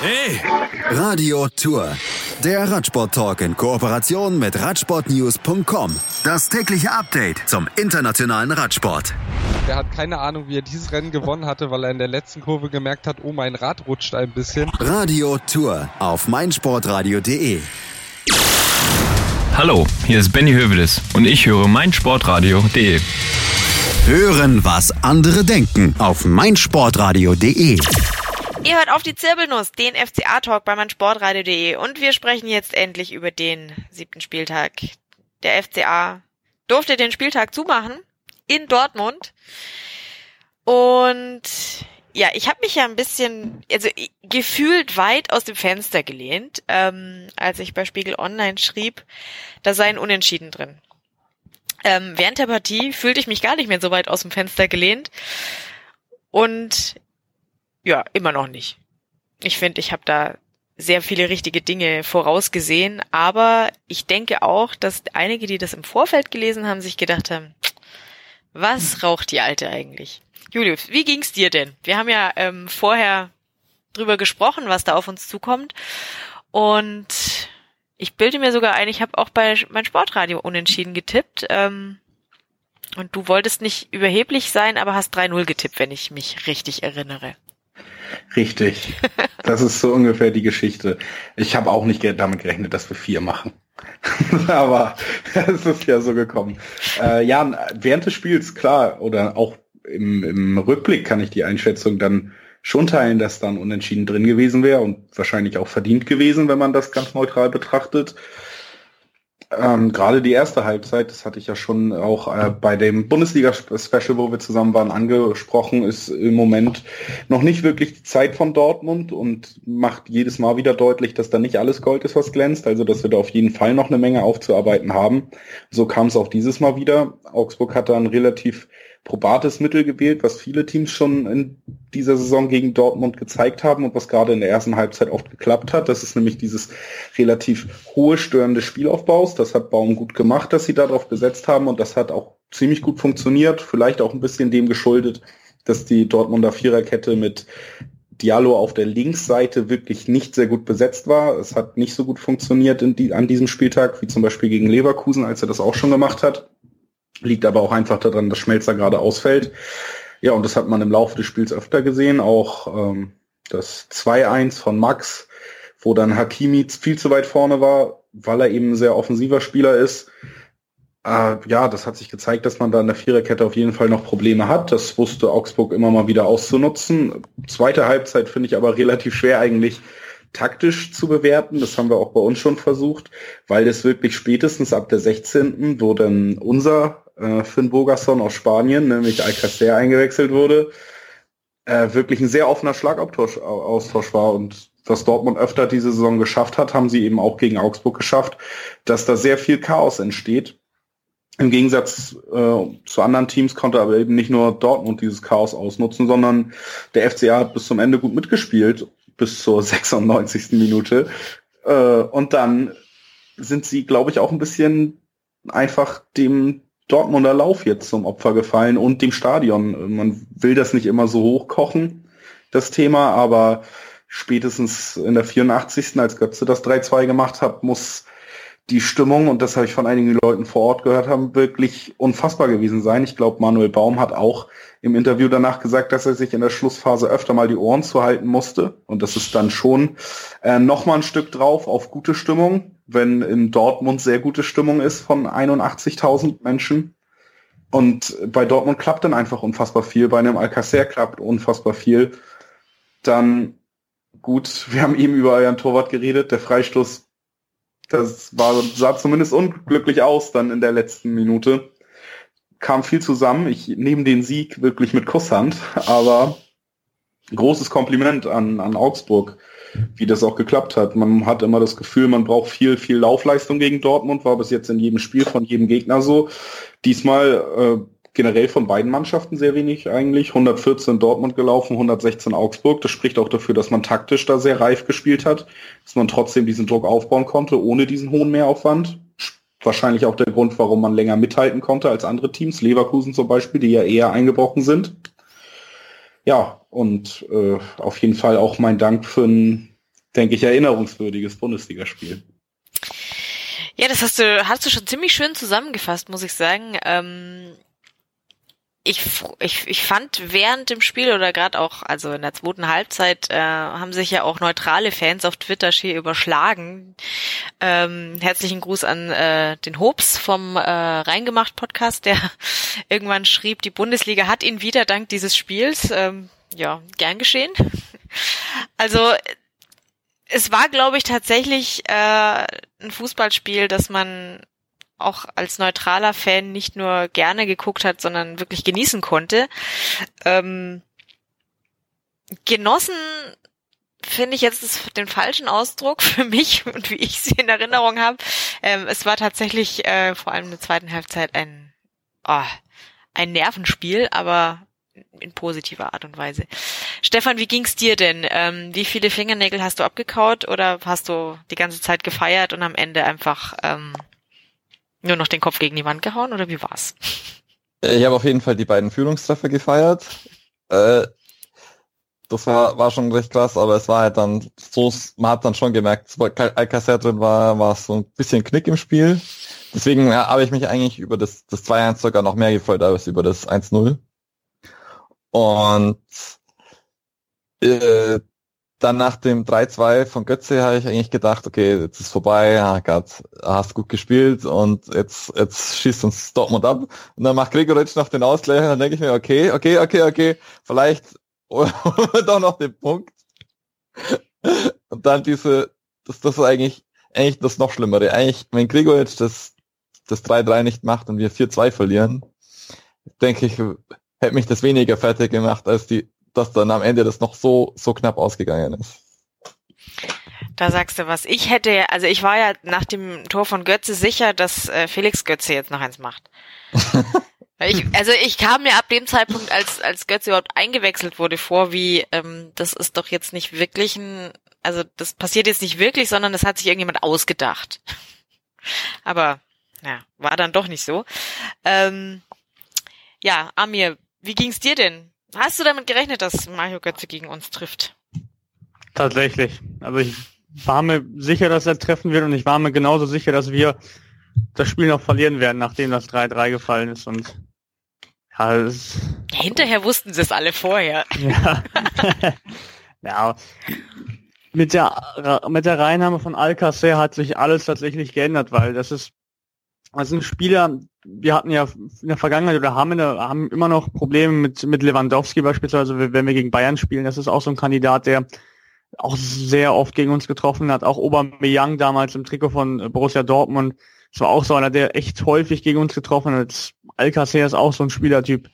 Hey, Radio Tour. Der Radsport-Talk in Kooperation mit Radsportnews.com. Das tägliche Update zum internationalen Radsport. Der hat keine Ahnung, wie er dieses Rennen gewonnen hatte, weil er in der letzten Kurve gemerkt hat, oh, mein Rad rutscht ein bisschen. Radio Tour auf meinsportradio.de. Hallo, hier ist Benny Hövedes und ich höre meinsportradio.de. Hören, was andere denken auf meinsportradio.de. Ihr hört auf die Zirbelnuss, den FCA-Talk bei meinsportradio.de und wir sprechen jetzt endlich über den siebten Spieltag. Der FCA durfte den Spieltag zumachen in Dortmund und ja, ich habe mich ja ein bisschen, also gefühlt weit aus dem Fenster gelehnt, ähm, als ich bei Spiegel Online schrieb, da sei ein Unentschieden drin. Ähm, während der Partie fühlte ich mich gar nicht mehr so weit aus dem Fenster gelehnt und ja, immer noch nicht. Ich finde, ich habe da sehr viele richtige Dinge vorausgesehen, aber ich denke auch, dass einige, die das im Vorfeld gelesen haben, sich gedacht haben, was raucht die Alte eigentlich? Julius, wie ging's dir denn? Wir haben ja ähm, vorher drüber gesprochen, was da auf uns zukommt und ich bilde mir sogar ein, ich habe auch bei mein Sportradio unentschieden getippt ähm, und du wolltest nicht überheblich sein, aber hast 3-0 getippt, wenn ich mich richtig erinnere. Richtig. Das ist so ungefähr die Geschichte. Ich habe auch nicht damit gerechnet, dass wir vier machen. Aber es ist ja so gekommen. Äh, ja, während des Spiels, klar, oder auch im, im Rückblick kann ich die Einschätzung dann schon teilen, dass dann unentschieden drin gewesen wäre und wahrscheinlich auch verdient gewesen, wenn man das ganz neutral betrachtet. Ähm, Gerade die erste Halbzeit, das hatte ich ja schon auch äh, bei dem Bundesliga-Special, wo wir zusammen waren, angesprochen, ist im Moment noch nicht wirklich die Zeit von Dortmund und macht jedes Mal wieder deutlich, dass da nicht alles Gold ist, was glänzt. Also, dass wir da auf jeden Fall noch eine Menge aufzuarbeiten haben. So kam es auch dieses Mal wieder. Augsburg hat da ein relativ probates Mittel gewählt, was viele Teams schon in dieser Saison gegen Dortmund gezeigt haben und was gerade in der ersten Halbzeit oft geklappt hat. Das ist nämlich dieses relativ hohe störende Spielaufbaus. Das hat Baum gut gemacht, dass sie darauf gesetzt haben und das hat auch ziemlich gut funktioniert. Vielleicht auch ein bisschen dem geschuldet, dass die Dortmunder Viererkette mit Diallo auf der Linksseite wirklich nicht sehr gut besetzt war. Es hat nicht so gut funktioniert die, an diesem Spieltag, wie zum Beispiel gegen Leverkusen, als er das auch schon gemacht hat. Liegt aber auch einfach daran, dass Schmelzer gerade ausfällt. Ja, und das hat man im Laufe des Spiels öfter gesehen. Auch ähm, das 2-1 von Max, wo dann Hakimi viel zu weit vorne war, weil er eben ein sehr offensiver Spieler ist. Äh, ja, das hat sich gezeigt, dass man da in der Viererkette auf jeden Fall noch Probleme hat. Das wusste Augsburg immer mal wieder auszunutzen. Zweite Halbzeit finde ich aber relativ schwer eigentlich taktisch zu bewerten. Das haben wir auch bei uns schon versucht, weil das wirklich spätestens ab der 16., wo dann unser äh, Finn Bogerson aus Spanien, nämlich Alcacer eingewechselt wurde, äh, wirklich ein sehr offener Schlagabtausch war und was Dortmund öfter diese Saison geschafft hat, haben sie eben auch gegen Augsburg geschafft, dass da sehr viel Chaos entsteht. Im Gegensatz äh, zu anderen Teams konnte aber eben nicht nur Dortmund dieses Chaos ausnutzen, sondern der FCA hat bis zum Ende gut mitgespielt bis zur 96. Minute. Äh, und dann sind sie, glaube ich, auch ein bisschen einfach dem Dortmunder Lauf jetzt zum Opfer gefallen und dem Stadion. Man will das nicht immer so hochkochen, das Thema, aber spätestens in der 84. als Götze das 3-2 gemacht hat, muss die Stimmung, und das habe ich von einigen Leuten vor Ort gehört haben, wirklich unfassbar gewesen sein. Ich glaube, Manuel Baum hat auch im Interview danach gesagt, dass er sich in der Schlussphase öfter mal die Ohren zuhalten musste. Und das ist dann schon äh, nochmal ein Stück drauf auf gute Stimmung, wenn in Dortmund sehr gute Stimmung ist von 81.000 Menschen. Und bei Dortmund klappt dann einfach unfassbar viel, bei einem Alcacer klappt unfassbar viel. Dann gut, wir haben eben über euren Torwart geredet, der Freistoß das war, sah zumindest unglücklich aus dann in der letzten Minute. Kam viel zusammen. Ich nehme den Sieg wirklich mit Kusshand, aber großes Kompliment an, an Augsburg, wie das auch geklappt hat. Man hat immer das Gefühl, man braucht viel, viel Laufleistung gegen Dortmund, war bis jetzt in jedem Spiel von jedem Gegner so. Diesmal äh, generell von beiden Mannschaften sehr wenig eigentlich. 114 Dortmund gelaufen, 116 Augsburg. Das spricht auch dafür, dass man taktisch da sehr reif gespielt hat, dass man trotzdem diesen Druck aufbauen konnte, ohne diesen hohen Mehraufwand. Wahrscheinlich auch der Grund, warum man länger mithalten konnte als andere Teams, Leverkusen zum Beispiel, die ja eher eingebrochen sind. Ja, und äh, auf jeden Fall auch mein Dank für ein, denke ich, erinnerungswürdiges Bundesligaspiel. Ja, das hast du, hast du schon ziemlich schön zusammengefasst, muss ich sagen. Ähm ich, ich, ich fand während dem Spiel oder gerade auch, also in der zweiten Halbzeit, äh, haben sich ja auch neutrale Fans auf Twitter schier überschlagen. Ähm, herzlichen Gruß an äh, den Hobbs vom äh, Reingemacht Podcast, der irgendwann schrieb, die Bundesliga hat ihn wieder dank dieses Spiels. Ähm, ja, gern geschehen. Also es war, glaube ich, tatsächlich äh, ein Fußballspiel, das man auch als neutraler Fan nicht nur gerne geguckt hat, sondern wirklich genießen konnte. Ähm, genossen finde ich jetzt den falschen Ausdruck für mich und wie ich sie in Erinnerung habe. Ähm, es war tatsächlich äh, vor allem in der zweiten Halbzeit ein, oh, ein Nervenspiel, aber in positiver Art und Weise. Stefan, wie ging's dir denn? Ähm, wie viele Fingernägel hast du abgekaut oder hast du die ganze Zeit gefeiert und am Ende einfach ähm, nur noch den Kopf gegen die Wand gehauen oder wie war's? Äh, ich habe auf jeden Fall die beiden Führungstreffer gefeiert. Äh, das war, war schon recht krass, aber es war halt dann so, man hat dann schon gemerkt, sobald Alcacer drin war, war es so ein bisschen Knick im Spiel. Deswegen ja, habe ich mich eigentlich über das, das 2-1 sogar noch mehr gefreut als über das 1-0. Und äh, dann nach dem 3-2 von Götze habe ich eigentlich gedacht, okay, jetzt ist vorbei, ah Gott, hast gut gespielt und jetzt, jetzt schießt uns Dortmund ab. Und dann macht Gregoritsch noch den Ausgleich und dann denke ich mir, okay, okay, okay, okay, vielleicht holen wir doch noch den Punkt. Und dann diese, das, das ist eigentlich, eigentlich das noch Schlimmere. Eigentlich, wenn Gregoritsch das, das 3-3 nicht macht und wir 4-2 verlieren, denke ich, hätte mich das weniger fertig gemacht als die dass dann am Ende das noch so, so knapp ausgegangen ist. Da sagst du was. Ich hätte, also ich war ja nach dem Tor von Götze sicher, dass äh, Felix Götze jetzt noch eins macht. Ich, also ich kam mir ab dem Zeitpunkt, als, als Götze überhaupt eingewechselt wurde, vor, wie ähm, das ist doch jetzt nicht wirklich ein, also das passiert jetzt nicht wirklich, sondern das hat sich irgendjemand ausgedacht. Aber ja, war dann doch nicht so. Ähm, ja, Amir, wie ging's dir denn? Hast du damit gerechnet, dass Mario Götze gegen uns trifft? Tatsächlich. Also ich war mir sicher, dass er treffen wird und ich war mir genauso sicher, dass wir das Spiel noch verlieren werden, nachdem das 3-3 gefallen ist und ja, ja, hinterher wussten sie es alle vorher. Ja. ja. Mit der mit der Reinnahme von Alcacer hat sich alles tatsächlich geändert, weil das ist also ein Spieler, wir hatten ja in der Vergangenheit oder haben, der, haben immer noch Probleme mit, mit Lewandowski beispielsweise, wenn wir gegen Bayern spielen. Das ist auch so ein Kandidat, der auch sehr oft gegen uns getroffen hat. Auch Aubameyang damals im Trikot von Borussia Dortmund. Das war auch so einer, der echt häufig gegen uns getroffen hat. Alcacer ist auch so ein Spielertyp.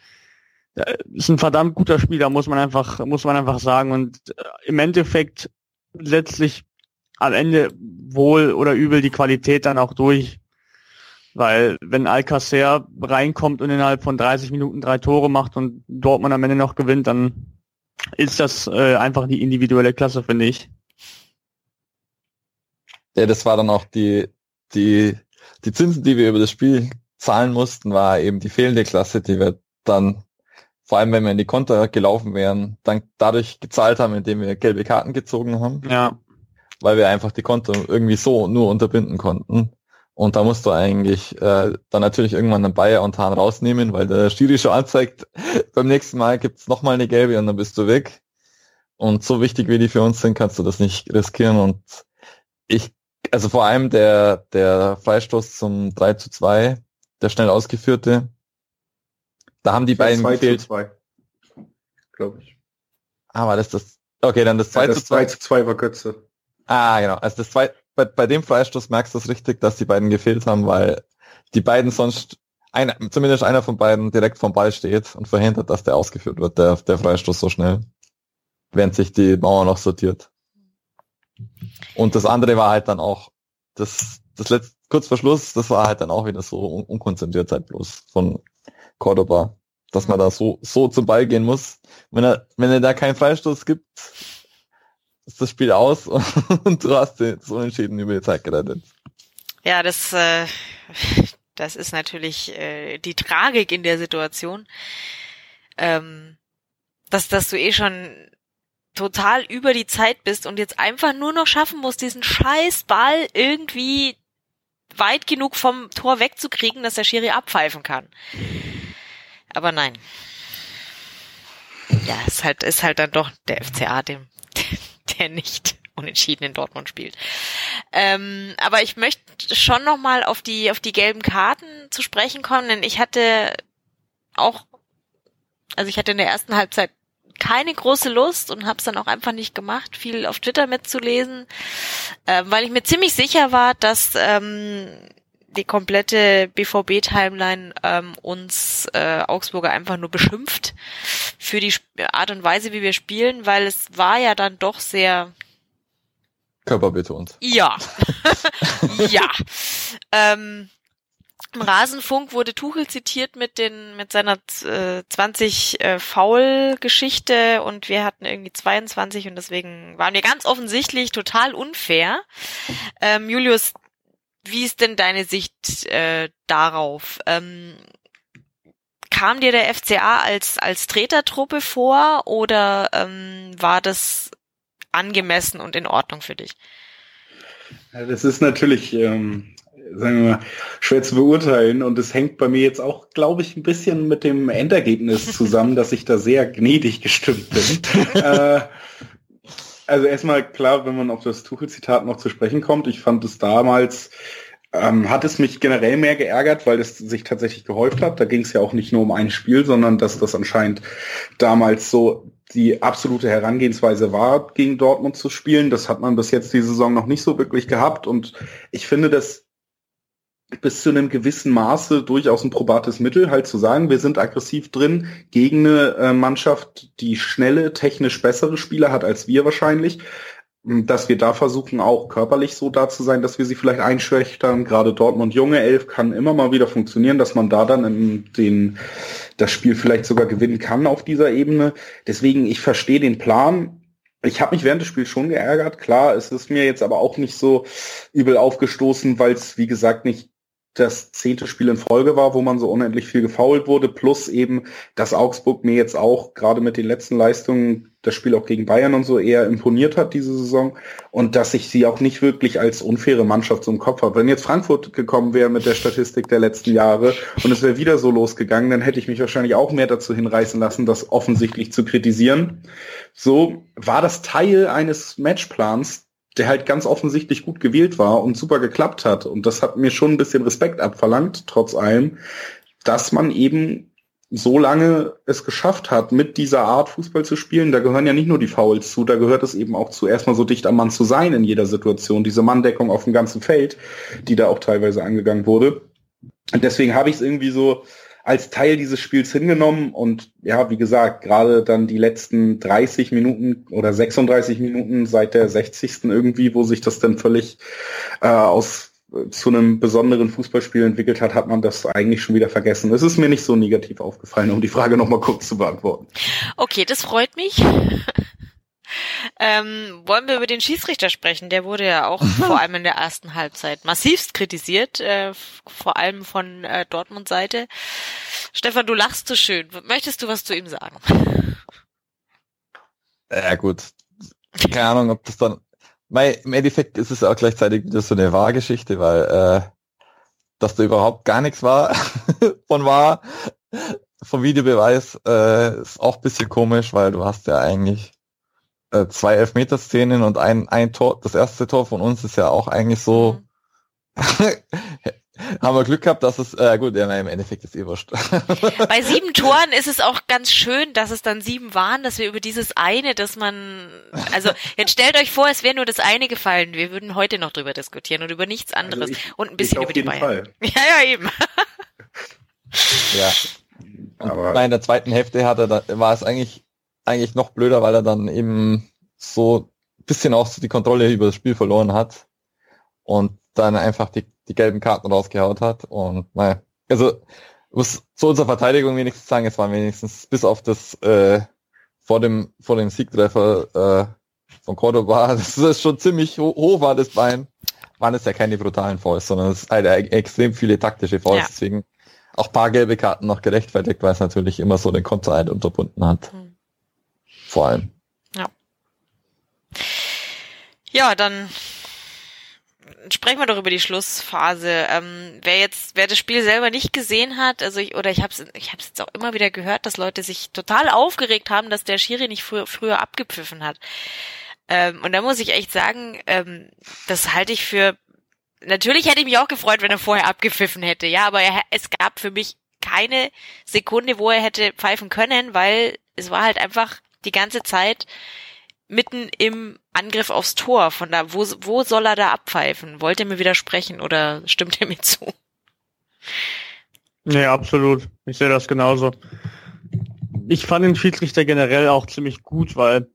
Ist ein verdammt guter Spieler, muss man einfach, muss man einfach sagen. Und äh, im Endeffekt letztlich am Ende wohl oder übel die Qualität dann auch durch. Weil wenn Alcacer reinkommt und innerhalb von 30 Minuten drei Tore macht und Dortmund am Ende noch gewinnt, dann ist das äh, einfach die individuelle Klasse, finde ich. Ja, das war dann auch die, die, die Zinsen, die wir über das Spiel zahlen mussten, war eben die fehlende Klasse, die wir dann, vor allem wenn wir in die Konter gelaufen wären, dann dadurch gezahlt haben, indem wir gelbe Karten gezogen haben. Ja. Weil wir einfach die Konter irgendwie so nur unterbinden konnten. Und da musst du eigentlich äh, dann natürlich irgendwann einen Bayer und Hahn rausnehmen, weil der Schiri schon anzeigt, beim nächsten Mal gibt's nochmal eine gelbe und dann bist du weg. Und so wichtig wie die für uns sind, kannst du das nicht riskieren. Und ich, also vor allem der, der Freistoß zum 3 zu 2, der schnell ausgeführte, da haben die beiden 2 gefehlt. zu 2. Glaube ich. Ah, war das das? Okay, dann das 2 Ja, das zu 2. 2 zu 2 war Götze. Ah, genau. Also das zwei, bei, bei dem Freistoß merkst du es richtig, dass die beiden gefehlt haben, weil die beiden sonst, einer, zumindest einer von beiden direkt vom Ball steht und verhindert, dass der ausgeführt wird, der, der Freistoß so schnell. Während sich die Mauer noch sortiert. Und das andere war halt dann auch, das, das letzte, kurz vor Schluss, das war halt dann auch wieder so un unkonzentriert halt bloß von Cordoba, dass man da so, so zum Ball gehen muss. Wenn er, wenn er da keinen Freistoß gibt, ist das Spiel aus und du hast das Unentschieden über die Zeit gerettet. Ja, das, äh, das ist natürlich äh, die Tragik in der Situation, ähm, dass, dass du eh schon total über die Zeit bist und jetzt einfach nur noch schaffen musst, diesen scheiß Ball irgendwie weit genug vom Tor wegzukriegen, dass der Schiri abpfeifen kann. Aber nein. Ja, ist halt, ist halt dann doch der FCA, dem, der nicht unentschieden in Dortmund spielt. Ähm, aber ich möchte schon noch mal auf die auf die gelben Karten zu sprechen kommen, denn ich hatte auch, also ich hatte in der ersten Halbzeit keine große Lust und habe es dann auch einfach nicht gemacht, viel auf Twitter mitzulesen, äh, weil ich mir ziemlich sicher war, dass ähm, die komplette BVB-Timeline ähm, uns äh, Augsburger einfach nur beschimpft für die Art und Weise, wie wir spielen, weil es war ja dann doch sehr Körperbetont. ja ja ähm, im Rasenfunk wurde Tuchel zitiert mit den mit seiner äh, 20 äh, Foul-Geschichte und wir hatten irgendwie 22 und deswegen waren wir ganz offensichtlich total unfair. Ähm, Julius, wie ist denn deine Sicht äh, darauf? Ähm, kam dir der FCA als als Tretertruppe vor oder ähm, war das angemessen und in Ordnung für dich? Ja, das ist natürlich, ähm, sagen wir mal, schwer zu beurteilen und es hängt bei mir jetzt auch, glaube ich, ein bisschen mit dem Endergebnis zusammen, dass ich da sehr gnädig gestimmt bin. äh, also erstmal klar, wenn man auf das Tuchel-Zitat noch zu sprechen kommt, ich fand es damals, ähm, hat es mich generell mehr geärgert, weil es sich tatsächlich gehäuft hat. Da ging es ja auch nicht nur um ein Spiel, sondern dass das anscheinend damals so die absolute Herangehensweise war, gegen Dortmund zu spielen. Das hat man bis jetzt die Saison noch nicht so wirklich gehabt. Und ich finde das bis zu einem gewissen Maße durchaus ein probates Mittel, halt zu sagen, wir sind aggressiv drin gegen eine äh, Mannschaft, die schnelle, technisch bessere Spieler hat als wir wahrscheinlich. dass wir da versuchen, auch körperlich so da zu sein, dass wir sie vielleicht einschüchtern. Gerade Dortmund junge Elf kann immer mal wieder funktionieren, dass man da dann den, das Spiel vielleicht sogar gewinnen kann auf dieser Ebene. Deswegen, ich verstehe den Plan. Ich habe mich während des Spiels schon geärgert. Klar, es ist mir jetzt aber auch nicht so übel aufgestoßen, weil es, wie gesagt, nicht das zehnte Spiel in Folge war, wo man so unendlich viel gefault wurde, plus eben, dass Augsburg mir jetzt auch gerade mit den letzten Leistungen das Spiel auch gegen Bayern und so eher imponiert hat diese Saison und dass ich sie auch nicht wirklich als unfaire Mannschaft so im Kopf habe. Wenn jetzt Frankfurt gekommen wäre mit der Statistik der letzten Jahre und es wäre wieder so losgegangen, dann hätte ich mich wahrscheinlich auch mehr dazu hinreißen lassen, das offensichtlich zu kritisieren. So war das Teil eines Matchplans, der halt ganz offensichtlich gut gewählt war und super geklappt hat. Und das hat mir schon ein bisschen Respekt abverlangt, trotz allem, dass man eben so lange es geschafft hat, mit dieser Art Fußball zu spielen. Da gehören ja nicht nur die Fouls zu, da gehört es eben auch zu, erstmal so dicht am Mann zu sein in jeder Situation. Diese Manndeckung auf dem ganzen Feld, die da auch teilweise angegangen wurde. Und deswegen habe ich es irgendwie so, als Teil dieses Spiels hingenommen und ja, wie gesagt, gerade dann die letzten 30 Minuten oder 36 Minuten seit der 60. irgendwie, wo sich das dann völlig äh, aus äh, zu einem besonderen Fußballspiel entwickelt hat, hat man das eigentlich schon wieder vergessen. Es ist mir nicht so negativ aufgefallen, um die Frage nochmal kurz zu beantworten. Okay, das freut mich. Ähm, wollen wir über den Schiedsrichter sprechen? Der wurde ja auch vor allem in der ersten Halbzeit massivst kritisiert, äh, vor allem von äh, Dortmund Seite. Stefan, du lachst so schön. Möchtest du was zu ihm sagen? Ja gut, keine Ahnung, ob das dann. Mein, Im Endeffekt ist es auch gleichzeitig wieder so eine Wahrgeschichte, weil äh, dass da überhaupt gar nichts war von war vom Videobeweis äh, ist auch bisschen komisch, weil du hast ja eigentlich äh, zwei Elfmeter-Szenen und ein, ein Tor, das erste Tor von uns ist ja auch eigentlich so, mhm. haben wir Glück gehabt, dass es, äh, gut, ja, im Endeffekt ist eh wurscht. Bei sieben Toren ist es auch ganz schön, dass es dann sieben waren, dass wir über dieses eine, dass man, also jetzt stellt euch vor, es wäre nur das eine gefallen, wir würden heute noch drüber diskutieren und über nichts also anderes also ich, und ein bisschen über die Bayern. Fall. Ja, ja, eben. ja. Aber in der zweiten Hälfte hat er, da, war es eigentlich eigentlich noch blöder, weil er dann eben so ein bisschen auch so die Kontrolle über das Spiel verloren hat und dann einfach die, die gelben Karten rausgehaut hat. Und naja, also muss zu unserer Verteidigung wenigstens sagen, es war wenigstens bis auf das äh, vor dem vor dem Siegtreffer äh, von Cordoba, das ist schon ziemlich ho hoch war das Bein, waren es ja keine brutalen Fouls, sondern es ist halt extrem viele taktische Fouls, ja. deswegen auch paar gelbe Karten noch gerechtfertigt, weil es natürlich immer so den Konter halt unterbunden hat. Mhm vor allem. Ja. Ja, dann sprechen wir doch über die Schlussphase. Ähm, wer jetzt, wer das Spiel selber nicht gesehen hat, also ich, oder ich habe es, ich habe jetzt auch immer wieder gehört, dass Leute sich total aufgeregt haben, dass der Schiri nicht früher, früher abgepfiffen hat. Ähm, und da muss ich echt sagen, ähm, das halte ich für. Natürlich hätte ich mich auch gefreut, wenn er vorher abgepfiffen hätte, ja, aber er, es gab für mich keine Sekunde, wo er hätte pfeifen können, weil es war halt einfach die ganze Zeit mitten im Angriff aufs Tor. Von da, wo, wo soll er da abpfeifen? Wollt ihr mir widersprechen oder stimmt ihr mir zu? Nee, absolut. Ich sehe das genauso. Ich fand den Schiedsrichter generell auch ziemlich gut, weil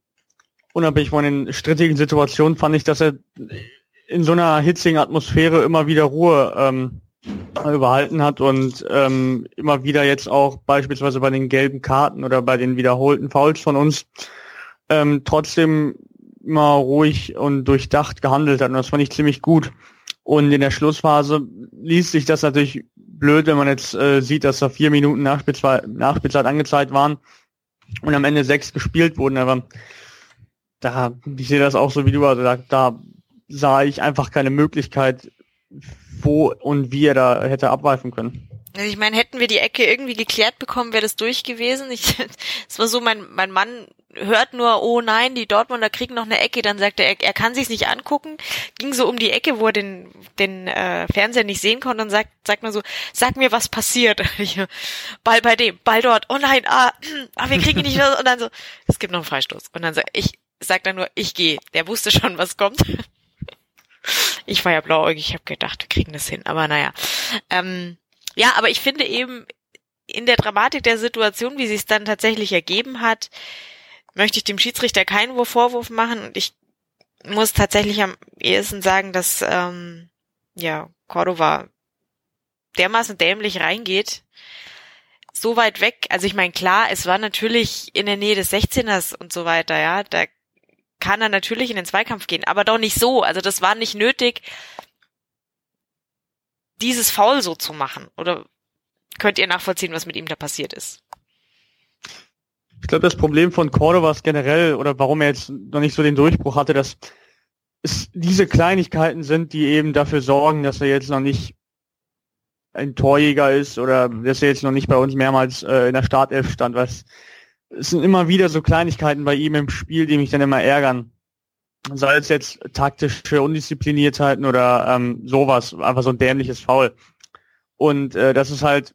unabhängig von den strittigen Situationen fand ich, dass er in so einer hitzigen Atmosphäre immer wieder Ruhe ähm, überhalten hat und ähm, immer wieder jetzt auch beispielsweise bei den gelben Karten oder bei den wiederholten Fouls von uns ähm, trotzdem immer ruhig und durchdacht gehandelt hat. Und das fand ich ziemlich gut. Und in der Schlussphase liest sich das natürlich blöd, wenn man jetzt äh, sieht, dass da vier Minuten Nachspielzeit angezeigt waren und am Ende sechs gespielt wurden. Aber da, ich sehe das auch so wie du, also da, da sah ich einfach keine Möglichkeit, wo und wie er da hätte abweichen können. Also ich meine, hätten wir die Ecke irgendwie geklärt bekommen, wäre das durch gewesen. Ich, es war so, mein, mein Mann hört nur, oh nein, die Dortmunder kriegen noch eine Ecke, dann sagt er, er, kann sich's nicht angucken, ging so um die Ecke, wo er den, den äh, Fernseher nicht sehen konnte und sagt, sagt nur so, sag mir, was passiert. Ball bei dem, Ball dort, oh nein, ah, ah wir kriegen ihn nicht und dann so, es gibt noch einen Freistoß. Und dann sagt ich sag dann nur, ich gehe. Der wusste schon, was kommt. Ich war ja blauäugig, ich habe gedacht, wir kriegen das hin, aber naja. Ähm, ja, aber ich finde eben in der Dramatik der Situation, wie sie es dann tatsächlich ergeben hat, möchte ich dem Schiedsrichter keinen Vorwurf machen und ich muss tatsächlich am ehesten sagen, dass ähm, ja Cordova dermaßen dämlich reingeht, so weit weg. Also ich meine, klar, es war natürlich in der Nähe des 16ers und so weiter, ja. Da kann er natürlich in den Zweikampf gehen, aber doch nicht so. Also das war nicht nötig, dieses Foul so zu machen. Oder könnt ihr nachvollziehen, was mit ihm da passiert ist? Ich glaube, das Problem von Cordovas generell oder warum er jetzt noch nicht so den Durchbruch hatte, dass es diese Kleinigkeiten sind, die eben dafür sorgen, dass er jetzt noch nicht ein Torjäger ist oder dass er jetzt noch nicht bei uns mehrmals äh, in der Startelf stand. Was es sind immer wieder so Kleinigkeiten bei ihm im Spiel, die mich dann immer ärgern. Sei es jetzt taktische Undiszipliniertheiten oder ähm, sowas, einfach so ein dämliches Foul. Und äh, das ist halt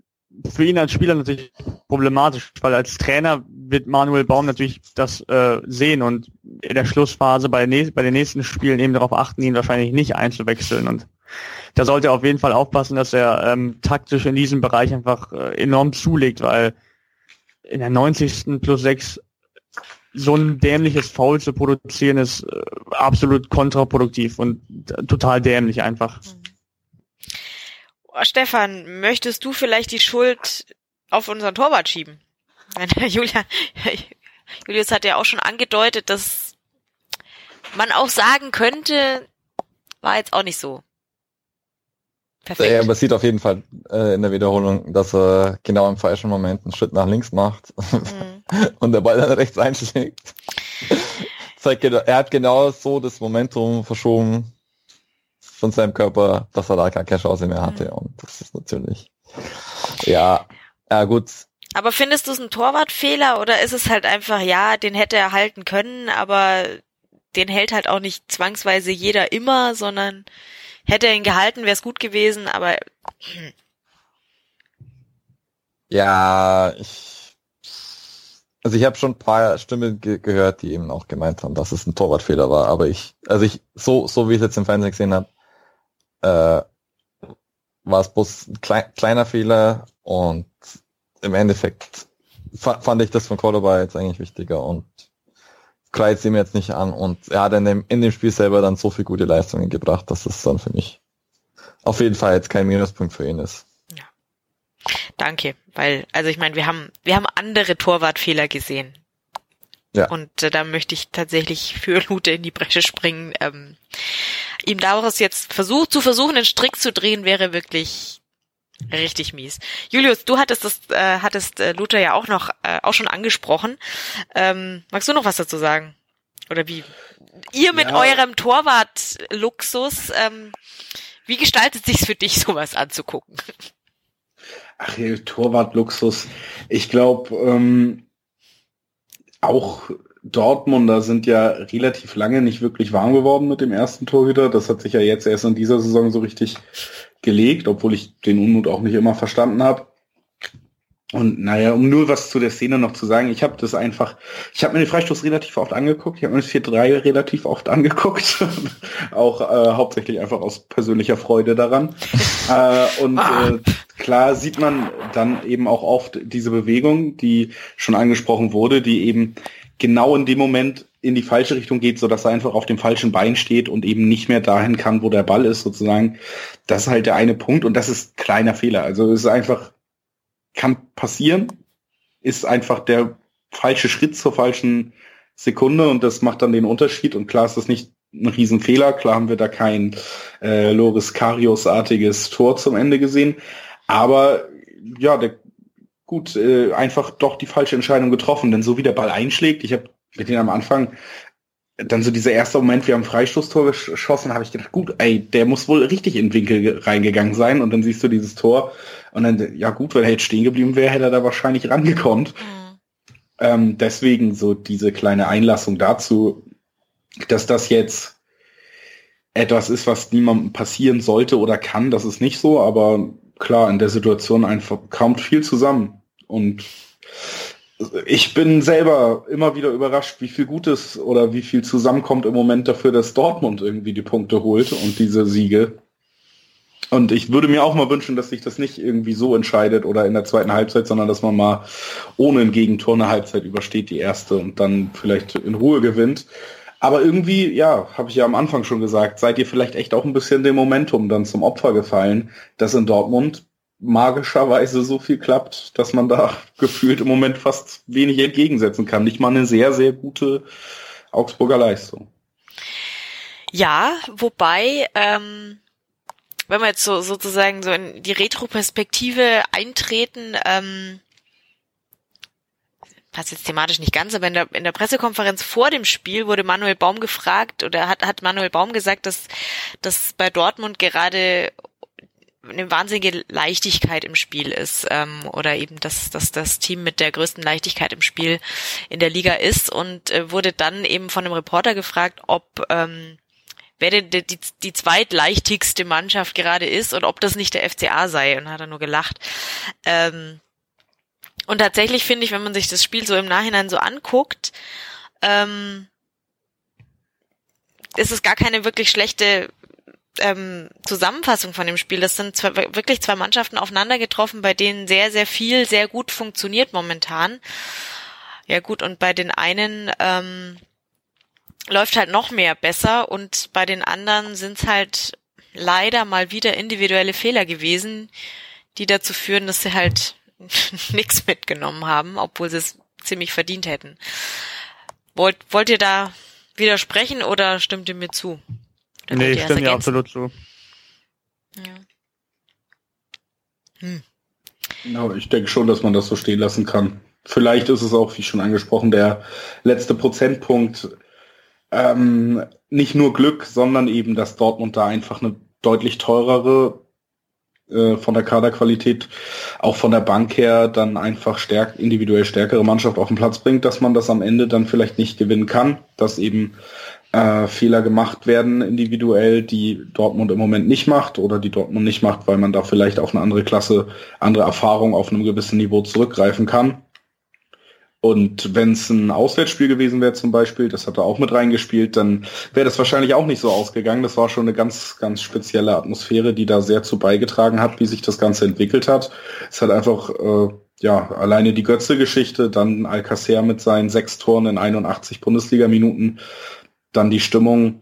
für ihn als Spieler natürlich problematisch, weil als Trainer wird Manuel Baum natürlich das äh, sehen und in der Schlussphase bei, bei den nächsten Spielen eben darauf achten, ihn wahrscheinlich nicht einzuwechseln. Und da sollte er auf jeden Fall aufpassen, dass er ähm, taktisch in diesem Bereich einfach äh, enorm zulegt, weil in der 90. plus 6 so ein dämliches Foul zu produzieren ist äh, absolut kontraproduktiv und äh, total dämlich einfach. Mhm. Stefan, möchtest du vielleicht die Schuld auf unseren Torwart schieben? Julia, Julius hat ja auch schon angedeutet, dass man auch sagen könnte, war jetzt auch nicht so. Perfekt. Ja, man sieht auf jeden Fall äh, in der Wiederholung, dass er genau im falschen Moment einen Schritt nach links macht mhm. und der Ball dann rechts einschlägt. er hat genau so das Momentum verschoben, von seinem Körper, dass er da gar keine Chance mehr hatte. Mhm. Und das ist natürlich, ja, ja gut. Aber findest du es ein Torwartfehler oder ist es halt einfach, ja, den hätte er halten können, aber den hält halt auch nicht zwangsweise jeder immer, sondern hätte er ihn gehalten, wäre es gut gewesen, aber hm. ja, ich also ich habe schon ein paar Stimmen ge gehört, die eben auch gemeint haben, dass es ein Torwartfehler war, aber ich also ich so so wie ich es jetzt im Fernsehen gesehen habe, äh, war es bloß ein klei kleiner Fehler und im Endeffekt fand ich das von Cordoba jetzt eigentlich wichtiger und kreizt ihm jetzt nicht an und er hat in dem, in dem Spiel selber dann so viel gute Leistungen gebracht, dass es dann für mich auf jeden Fall jetzt kein Minuspunkt für ihn ist. Ja. Danke, weil, also ich meine, wir haben, wir haben andere Torwartfehler gesehen. Ja. Und äh, da möchte ich tatsächlich für Lute in die Bresche springen. Ähm, ihm daraus jetzt versucht zu versuchen, einen Strick zu drehen, wäre wirklich richtig mies. Julius, du hattest das, äh, hattest äh, Luther ja auch noch, äh, auch schon angesprochen. Ähm, magst du noch was dazu sagen? Oder wie? Ihr mit ja. eurem Torwart-Luxus, ähm, wie gestaltet sich's für dich, sowas anzugucken? Ach, Torwart-Luxus. Ich glaube, ähm, auch Dortmunder sind ja relativ lange nicht wirklich warm geworden mit dem ersten Torhüter. Das hat sich ja jetzt erst in dieser Saison so richtig gelegt, obwohl ich den Unmut auch nicht immer verstanden habe. Und naja, um nur was zu der Szene noch zu sagen, ich habe das einfach, ich habe mir den Freistoß relativ oft angeguckt, ich habe mir das 4-3 relativ oft angeguckt, auch äh, hauptsächlich einfach aus persönlicher Freude daran. äh, und ah. äh, klar sieht man dann eben auch oft diese Bewegung, die schon angesprochen wurde, die eben genau in dem Moment in die falsche Richtung geht, so dass er einfach auf dem falschen Bein steht und eben nicht mehr dahin kann, wo der Ball ist, sozusagen. Das ist halt der eine Punkt und das ist kleiner Fehler. Also es ist einfach, kann passieren, ist einfach der falsche Schritt zur falschen Sekunde und das macht dann den Unterschied und klar ist das nicht ein Riesenfehler, klar haben wir da kein äh, Loris Karius-artiges Tor zum Ende gesehen, aber ja, der gut, äh, einfach doch die falsche Entscheidung getroffen. Denn so wie der Ball einschlägt, ich habe mit denen am Anfang dann so dieser erste Moment, wir haben Freistoßtor geschossen, habe ich gedacht, gut, ey, der muss wohl richtig in den Winkel reingegangen sein. Und dann siehst du dieses Tor und dann, ja gut, wenn er jetzt stehen geblieben wäre, hätte er da wahrscheinlich rangekommen. Mhm. Ähm, deswegen so diese kleine Einlassung dazu, dass das jetzt etwas ist, was niemandem passieren sollte oder kann, das ist nicht so, aber klar, in der Situation einfach kommt viel zusammen. Und ich bin selber immer wieder überrascht, wie viel Gutes oder wie viel zusammenkommt im Moment dafür, dass Dortmund irgendwie die Punkte holt und diese Siege. Und ich würde mir auch mal wünschen, dass sich das nicht irgendwie so entscheidet oder in der zweiten Halbzeit, sondern dass man mal ohne ein Gegentor eine Halbzeit übersteht, die erste und dann vielleicht in Ruhe gewinnt. Aber irgendwie, ja, habe ich ja am Anfang schon gesagt, seid ihr vielleicht echt auch ein bisschen dem Momentum dann zum Opfer gefallen, dass in Dortmund magischerweise so viel klappt, dass man da gefühlt im Moment fast wenig entgegensetzen kann. Nicht mal eine sehr, sehr gute Augsburger Leistung. Ja, wobei, ähm, wenn wir jetzt so sozusagen so in die Retroperspektive eintreten, ähm, passt jetzt thematisch nicht ganz, aber in der, in der Pressekonferenz vor dem Spiel wurde Manuel Baum gefragt oder hat, hat Manuel Baum gesagt, dass, dass bei Dortmund gerade eine wahnsinnige Leichtigkeit im Spiel ist ähm, oder eben, dass, dass das Team mit der größten Leichtigkeit im Spiel in der Liga ist und äh, wurde dann eben von einem Reporter gefragt, ob ähm, wer denn die, die, die zweitleichtigste Mannschaft gerade ist und ob das nicht der FCA sei und hat er nur gelacht. Ähm, und tatsächlich finde ich, wenn man sich das Spiel so im Nachhinein so anguckt, ähm, ist es gar keine wirklich schlechte ähm, Zusammenfassung von dem Spiel. Das sind zwei, wirklich zwei Mannschaften aufeinander getroffen, bei denen sehr, sehr viel sehr gut funktioniert momentan. Ja gut, und bei den einen ähm, läuft halt noch mehr besser und bei den anderen sind es halt leider mal wieder individuelle Fehler gewesen, die dazu führen, dass sie halt nichts mitgenommen haben, obwohl sie es ziemlich verdient hätten. Wollt, wollt ihr da widersprechen oder stimmt ihr mir zu? Oder nee, ich stimme dir absolut zu. Ja. Hm. Ja, ich denke schon, dass man das so stehen lassen kann. Vielleicht ist es auch, wie schon angesprochen, der letzte Prozentpunkt ähm, nicht nur Glück, sondern eben, dass Dortmund da einfach eine deutlich teurere äh, von der Kaderqualität, auch von der Bank her, dann einfach stärk, individuell stärkere Mannschaft auf den Platz bringt, dass man das am Ende dann vielleicht nicht gewinnen kann, dass eben äh, Fehler gemacht werden individuell, die Dortmund im Moment nicht macht oder die Dortmund nicht macht, weil man da vielleicht auf eine andere Klasse, andere Erfahrung auf einem gewissen Niveau zurückgreifen kann. Und wenn es ein Auswärtsspiel gewesen wäre zum Beispiel, das hat er auch mit reingespielt, dann wäre das wahrscheinlich auch nicht so ausgegangen. Das war schon eine ganz, ganz spezielle Atmosphäre, die da sehr zu beigetragen hat, wie sich das Ganze entwickelt hat. Es hat einfach, äh, ja, alleine die Götze-Geschichte, dann Alcacer mit seinen sechs Toren in 81 Bundesliga-Minuten, dann die Stimmung.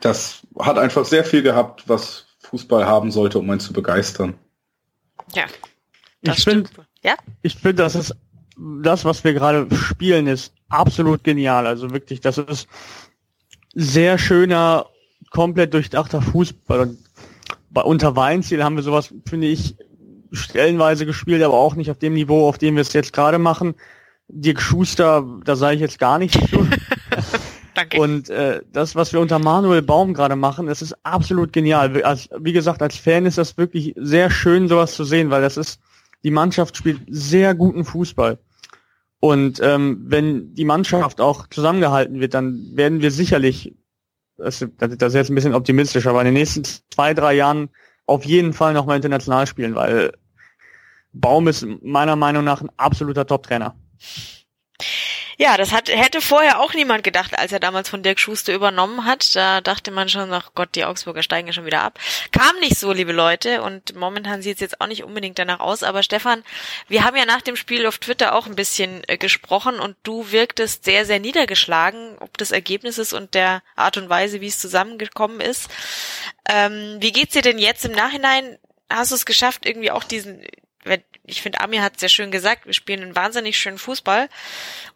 Das hat einfach sehr viel gehabt, was Fußball haben sollte, um einen zu begeistern. Ja. Das ich finde, ja? ich finde, das ist das, was wir gerade spielen, ist absolut genial. Also wirklich, das ist sehr schöner, komplett durchdachter Fußball. Und bei unter Weinziel haben wir sowas, finde ich, stellenweise gespielt, aber auch nicht auf dem Niveau, auf dem wir es jetzt gerade machen. Dirk Schuster, da sage ich jetzt gar nichts zu. Danke. Und äh, das, was wir unter Manuel Baum gerade machen, das ist absolut genial. Als, wie gesagt, als Fan ist das wirklich sehr schön, sowas zu sehen, weil das ist die Mannschaft spielt sehr guten Fußball. Und ähm, wenn die Mannschaft auch zusammengehalten wird, dann werden wir sicherlich, das, das ist jetzt ein bisschen optimistisch, aber in den nächsten zwei, drei Jahren auf jeden Fall nochmal international spielen, weil Baum ist meiner Meinung nach ein absoluter Top-Trainer. Ja, das hat, hätte vorher auch niemand gedacht, als er damals von Dirk Schuster übernommen hat. Da dachte man schon, ach Gott, die Augsburger steigen ja schon wieder ab. Kam nicht so, liebe Leute, und momentan sieht es jetzt auch nicht unbedingt danach aus. Aber Stefan, wir haben ja nach dem Spiel auf Twitter auch ein bisschen äh, gesprochen und du wirktest sehr, sehr niedergeschlagen, ob des Ergebnisses und der Art und Weise, wie es zusammengekommen ist. Ähm, wie geht's dir denn jetzt im Nachhinein? Hast du es geschafft, irgendwie auch diesen ich finde, Amir hat sehr schön gesagt, wir spielen einen wahnsinnig schönen Fußball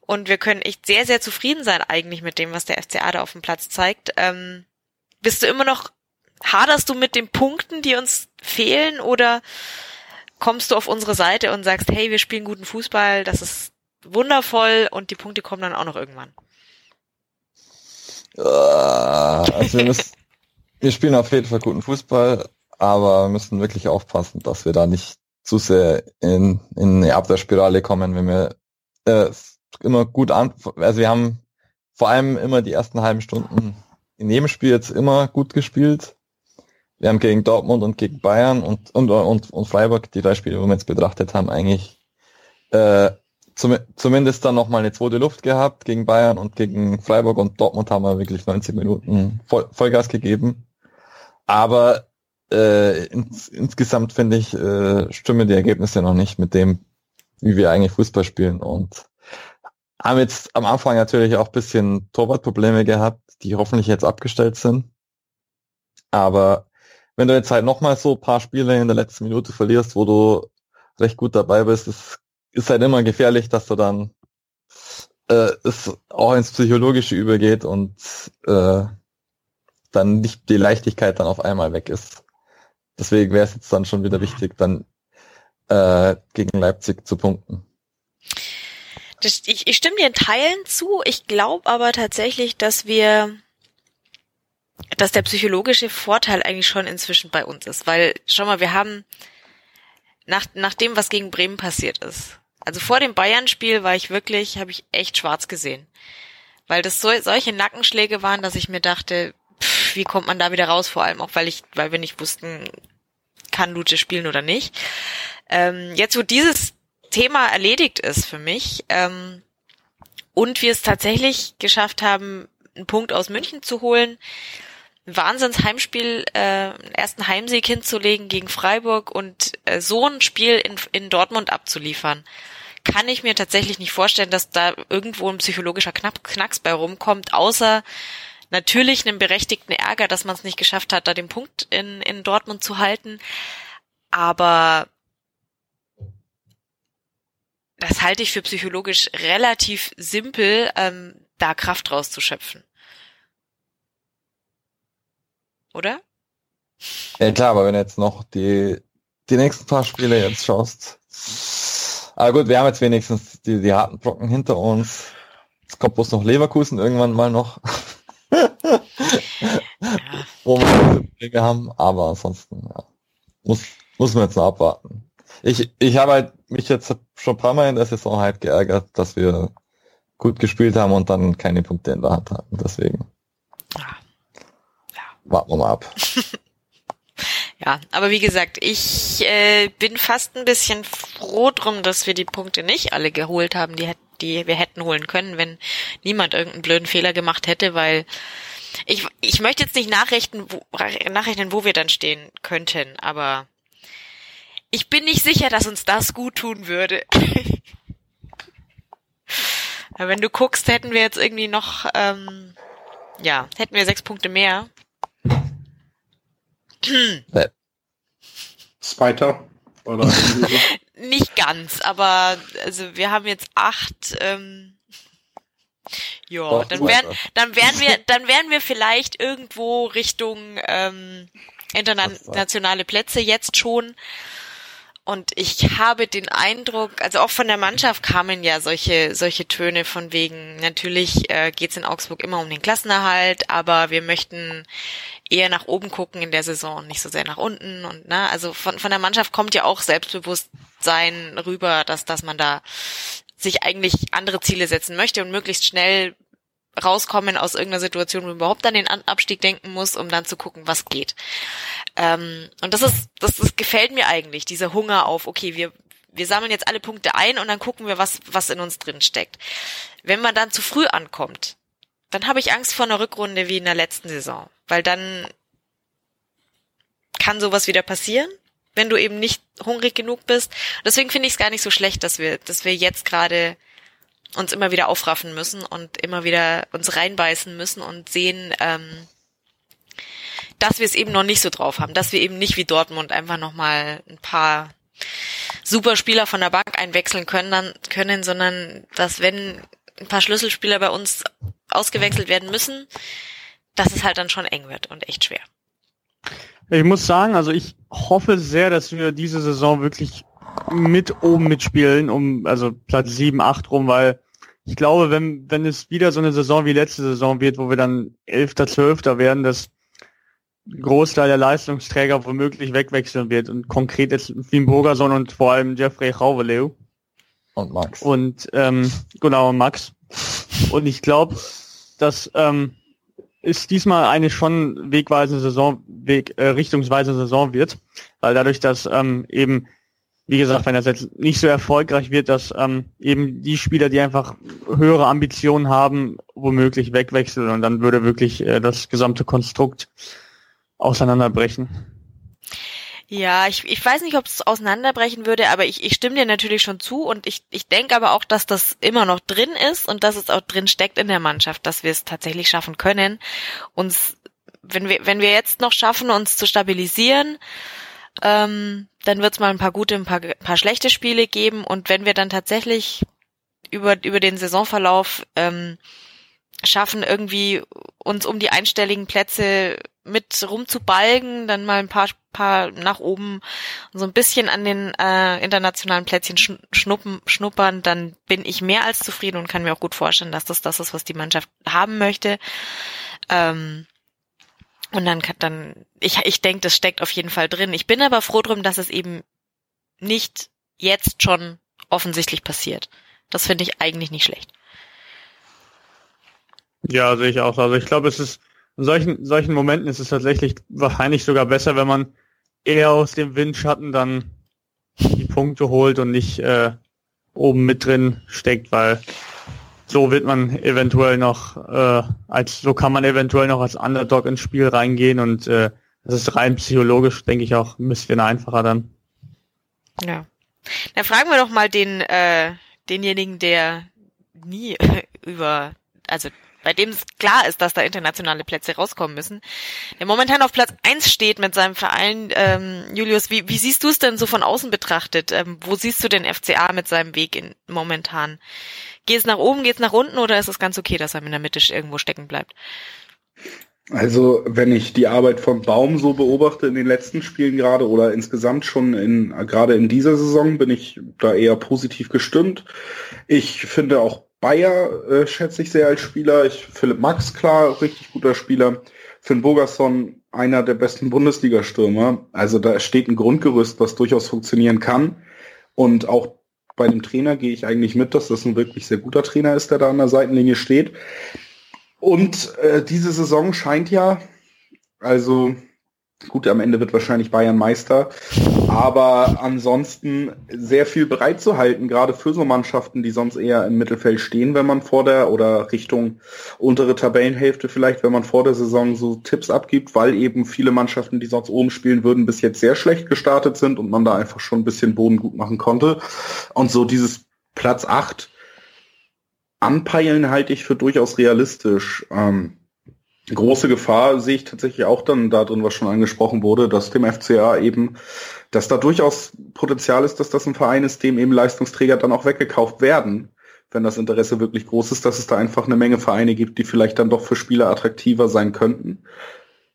und wir können echt sehr, sehr zufrieden sein eigentlich mit dem, was der FCA da auf dem Platz zeigt. Ähm, bist du immer noch, haderst du mit den Punkten, die uns fehlen oder kommst du auf unsere Seite und sagst, hey, wir spielen guten Fußball, das ist wundervoll und die Punkte kommen dann auch noch irgendwann? Also wir, müssen, wir spielen auf jeden Fall guten Fußball, aber wir müssen wirklich aufpassen, dass wir da nicht zu sehr in, in eine Abwärtsspirale kommen, wenn wir äh, immer gut an, also wir haben vor allem immer die ersten halben Stunden in jedem Spiel jetzt immer gut gespielt. Wir haben gegen Dortmund und gegen Bayern und, und, und, und Freiburg, die drei Spiele, wo wir jetzt betrachtet haben, eigentlich äh, zum, zumindest dann nochmal eine zweite Luft gehabt gegen Bayern und gegen Freiburg und Dortmund haben wir wirklich 90 Minuten Voll, Vollgas gegeben. Aber äh, ins, insgesamt finde ich, äh, stimmen die Ergebnisse noch nicht mit dem, wie wir eigentlich Fußball spielen. Und Haben jetzt am Anfang natürlich auch bisschen Torwartprobleme gehabt, die hoffentlich jetzt abgestellt sind. Aber wenn du jetzt halt nochmal so paar Spiele in der letzten Minute verlierst, wo du recht gut dabei bist, ist, ist halt immer gefährlich, dass du dann äh, es auch ins Psychologische übergeht und äh, dann nicht die Leichtigkeit dann auf einmal weg ist. Deswegen wäre es jetzt dann schon wieder wichtig, dann äh, gegen Leipzig zu punkten. Das, ich, ich stimme dir in Teilen zu. Ich glaube aber tatsächlich, dass wir, dass der psychologische Vorteil eigentlich schon inzwischen bei uns ist. Weil, schau mal, wir haben nach, nach dem, was gegen Bremen passiert ist. Also vor dem Bayern-Spiel war ich wirklich, habe ich echt schwarz gesehen. Weil das so, solche Nackenschläge waren, dass ich mir dachte, wie kommt man da wieder raus? Vor allem auch, weil ich, weil wir nicht wussten, kann Luce spielen oder nicht. Ähm, jetzt, wo dieses Thema erledigt ist für mich ähm, und wir es tatsächlich geschafft haben, einen Punkt aus München zu holen, Wahnsinns Heimspiel, äh, ersten Heimsieg hinzulegen gegen Freiburg und äh, so ein Spiel in, in Dortmund abzuliefern, kann ich mir tatsächlich nicht vorstellen, dass da irgendwo ein psychologischer Knack, Knacks bei rumkommt, außer natürlich einem berechtigten Ärger, dass man es nicht geschafft hat, da den Punkt in, in Dortmund zu halten. Aber das halte ich für psychologisch relativ simpel, ähm, da Kraft rauszuschöpfen. Oder? Ja klar, aber wenn du jetzt noch die, die nächsten paar Spiele jetzt schaust. Aber gut, wir haben jetzt wenigstens die, die harten Brocken hinter uns. Es kommt bloß noch Leverkusen irgendwann mal noch. Ja. Wo wir Probleme haben, aber ansonsten, ja. Muss, muss man jetzt noch abwarten. Ich, ich habe halt mich jetzt schon ein paar Mal in der Saison halt geärgert, dass wir gut gespielt haben und dann keine Punkte in der Hand hatten. Deswegen. Ja. Warten wir mal ab. ja, aber wie gesagt, ich äh, bin fast ein bisschen froh drum, dass wir die Punkte nicht alle geholt haben, die, die wir hätten holen können, wenn niemand irgendeinen blöden Fehler gemacht hätte, weil ich, ich möchte jetzt nicht nachrechnen wo, nachrechnen, wo wir dann stehen könnten, aber ich bin nicht sicher, dass uns das gut tun würde. Aber wenn du guckst, hätten wir jetzt irgendwie noch, ähm, ja, hätten wir sechs Punkte mehr. Zweiter? Oder nicht ganz, aber also wir haben jetzt acht. Ähm, ja, dann wären, dann wären wir, dann wären wir vielleicht irgendwo Richtung ähm, internationale Plätze jetzt schon. Und ich habe den Eindruck, also auch von der Mannschaft kamen ja solche, solche Töne von wegen, natürlich äh, geht es in Augsburg immer um den Klassenerhalt, aber wir möchten eher nach oben gucken in der Saison nicht so sehr nach unten. Und ne, also von, von der Mannschaft kommt ja auch Selbstbewusstsein rüber, dass, dass man da sich eigentlich andere Ziele setzen möchte und möglichst schnell rauskommen aus irgendeiner Situation, wo man überhaupt an den Abstieg denken muss, um dann zu gucken, was geht. Ähm, und das ist, das, das gefällt mir eigentlich, dieser Hunger auf, okay, wir, wir sammeln jetzt alle Punkte ein und dann gucken wir, was, was in uns drin steckt. Wenn man dann zu früh ankommt, dann habe ich Angst vor einer Rückrunde wie in der letzten Saison, weil dann kann sowas wieder passieren, wenn du eben nicht hungrig genug bist. Deswegen finde ich es gar nicht so schlecht, dass wir, dass wir jetzt gerade uns immer wieder aufraffen müssen und immer wieder uns reinbeißen müssen und sehen, ähm, dass wir es eben noch nicht so drauf haben, dass wir eben nicht wie Dortmund einfach nochmal ein paar super Spieler von der Bank einwechseln können, dann können, sondern dass wenn ein paar Schlüsselspieler bei uns ausgewechselt werden müssen, dass es halt dann schon eng wird und echt schwer. Ich muss sagen, also ich hoffe sehr, dass wir diese Saison wirklich mit oben mitspielen, um also Platz 7, 8 rum, weil ich glaube, wenn, wenn es wieder so eine Saison wie letzte Saison wird, wo wir dann Elfter, Zwölfter werden, dass Großteil der Leistungsträger womöglich wegwechseln wird und konkret jetzt Finn Burgerson und vor allem Jeffrey Rauveleu. Und Max. Und ähm, genau, Max. Und ich glaube, dass ähm, ist diesmal eine schon wegweisende Saison, Weg, äh, richtungsweisende Saison wird, weil dadurch, dass ähm, eben wie gesagt, wenn das jetzt nicht so erfolgreich wird, dass ähm, eben die Spieler, die einfach höhere Ambitionen haben, womöglich wegwechseln und dann würde wirklich äh, das gesamte Konstrukt auseinanderbrechen. Ja, ich, ich weiß nicht, ob es auseinanderbrechen würde, aber ich, ich stimme dir natürlich schon zu und ich, ich denke aber auch, dass das immer noch drin ist und dass es auch drin steckt in der Mannschaft, dass wir es tatsächlich schaffen können, uns, wenn wir, wenn wir jetzt noch schaffen, uns zu stabilisieren, ähm, dann wird es mal ein paar gute, ein paar, paar schlechte Spiele geben und wenn wir dann tatsächlich über, über den Saisonverlauf ähm, schaffen, irgendwie uns um die einstelligen Plätze mit rumzubalgen, dann mal ein paar, paar nach oben so ein bisschen an den äh, internationalen Plätzchen schnuppen, schnuppern, dann bin ich mehr als zufrieden und kann mir auch gut vorstellen, dass das das ist, was die Mannschaft haben möchte. Ähm, und dann kann dann, ich, ich denke, das steckt auf jeden Fall drin. Ich bin aber froh drum, dass es eben nicht jetzt schon offensichtlich passiert. Das finde ich eigentlich nicht schlecht. Ja, sehe ich auch. Also ich glaube, es ist in solchen, solchen Momenten ist es tatsächlich wahrscheinlich sogar besser, wenn man eher aus dem Windschatten dann die Punkte holt und nicht äh, oben mit drin steckt, weil so wird man eventuell noch äh, als so kann man eventuell noch als Underdog ins Spiel reingehen und äh, das ist rein psychologisch, denke ich, auch ein bisschen einfacher dann. Ja. Dann fragen wir doch mal den äh, denjenigen, der nie über also bei dem es klar ist, dass da internationale Plätze rauskommen müssen, der momentan auf Platz eins steht mit seinem Verein. Ähm, Julius, wie, wie siehst du es denn so von außen betrachtet? Ähm, wo siehst du den FCA mit seinem Weg in, momentan? Geht es nach oben, geht es nach unten oder ist es ganz okay, dass er in der Mitte irgendwo stecken bleibt? Also, wenn ich die Arbeit von Baum so beobachte in den letzten Spielen gerade oder insgesamt schon in, gerade in dieser Saison, bin ich da eher positiv gestimmt. Ich finde auch Bayer äh, schätze ich sehr als Spieler. Ich, Philipp Max, klar, richtig guter Spieler. Finn Bogerson, einer der besten Bundesliga-Stürmer. Also da steht ein Grundgerüst, was durchaus funktionieren kann. Und auch bei dem Trainer gehe ich eigentlich mit, dass das ein wirklich sehr guter Trainer ist, der da an der Seitenlinie steht. Und äh, diese Saison scheint ja, also Gut, am Ende wird wahrscheinlich Bayern Meister, aber ansonsten sehr viel bereit zu halten, gerade für so Mannschaften, die sonst eher im Mittelfeld stehen, wenn man vor der oder Richtung untere Tabellenhälfte vielleicht, wenn man vor der Saison so Tipps abgibt, weil eben viele Mannschaften, die sonst oben spielen würden, bis jetzt sehr schlecht gestartet sind und man da einfach schon ein bisschen Boden gut machen konnte. Und so dieses Platz 8 anpeilen halte ich für durchaus realistisch. Ähm, große Gefahr sehe ich tatsächlich auch dann da drin, was schon angesprochen wurde, dass dem FCA eben, dass da durchaus Potenzial ist, dass das ein Verein ist, dem eben Leistungsträger dann auch weggekauft werden, wenn das Interesse wirklich groß ist, dass es da einfach eine Menge Vereine gibt, die vielleicht dann doch für Spieler attraktiver sein könnten.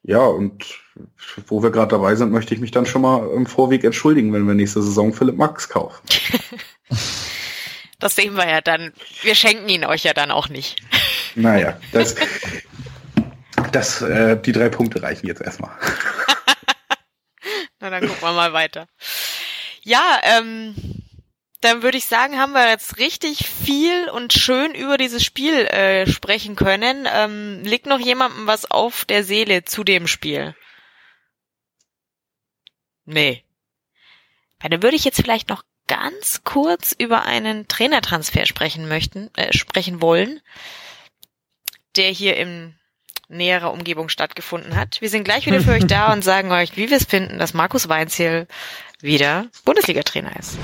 Ja, und wo wir gerade dabei sind, möchte ich mich dann schon mal im Vorweg entschuldigen, wenn wir nächste Saison Philipp Max kaufen. Das sehen wir ja dann. Wir schenken ihn euch ja dann auch nicht. Naja, das, das, äh, die drei Punkte reichen jetzt erstmal. Na, dann gucken wir mal weiter. Ja, ähm, dann würde ich sagen, haben wir jetzt richtig viel und schön über dieses Spiel äh, sprechen können. Ähm, liegt noch jemandem was auf der Seele zu dem Spiel? Nee. Ja, dann würde ich jetzt vielleicht noch ganz kurz über einen Trainertransfer sprechen möchten, äh, sprechen wollen, der hier im näherer Umgebung stattgefunden hat. Wir sind gleich wieder für euch da und sagen euch, wie wir es finden, dass Markus Weinziel wieder Bundesliga-Trainer ist.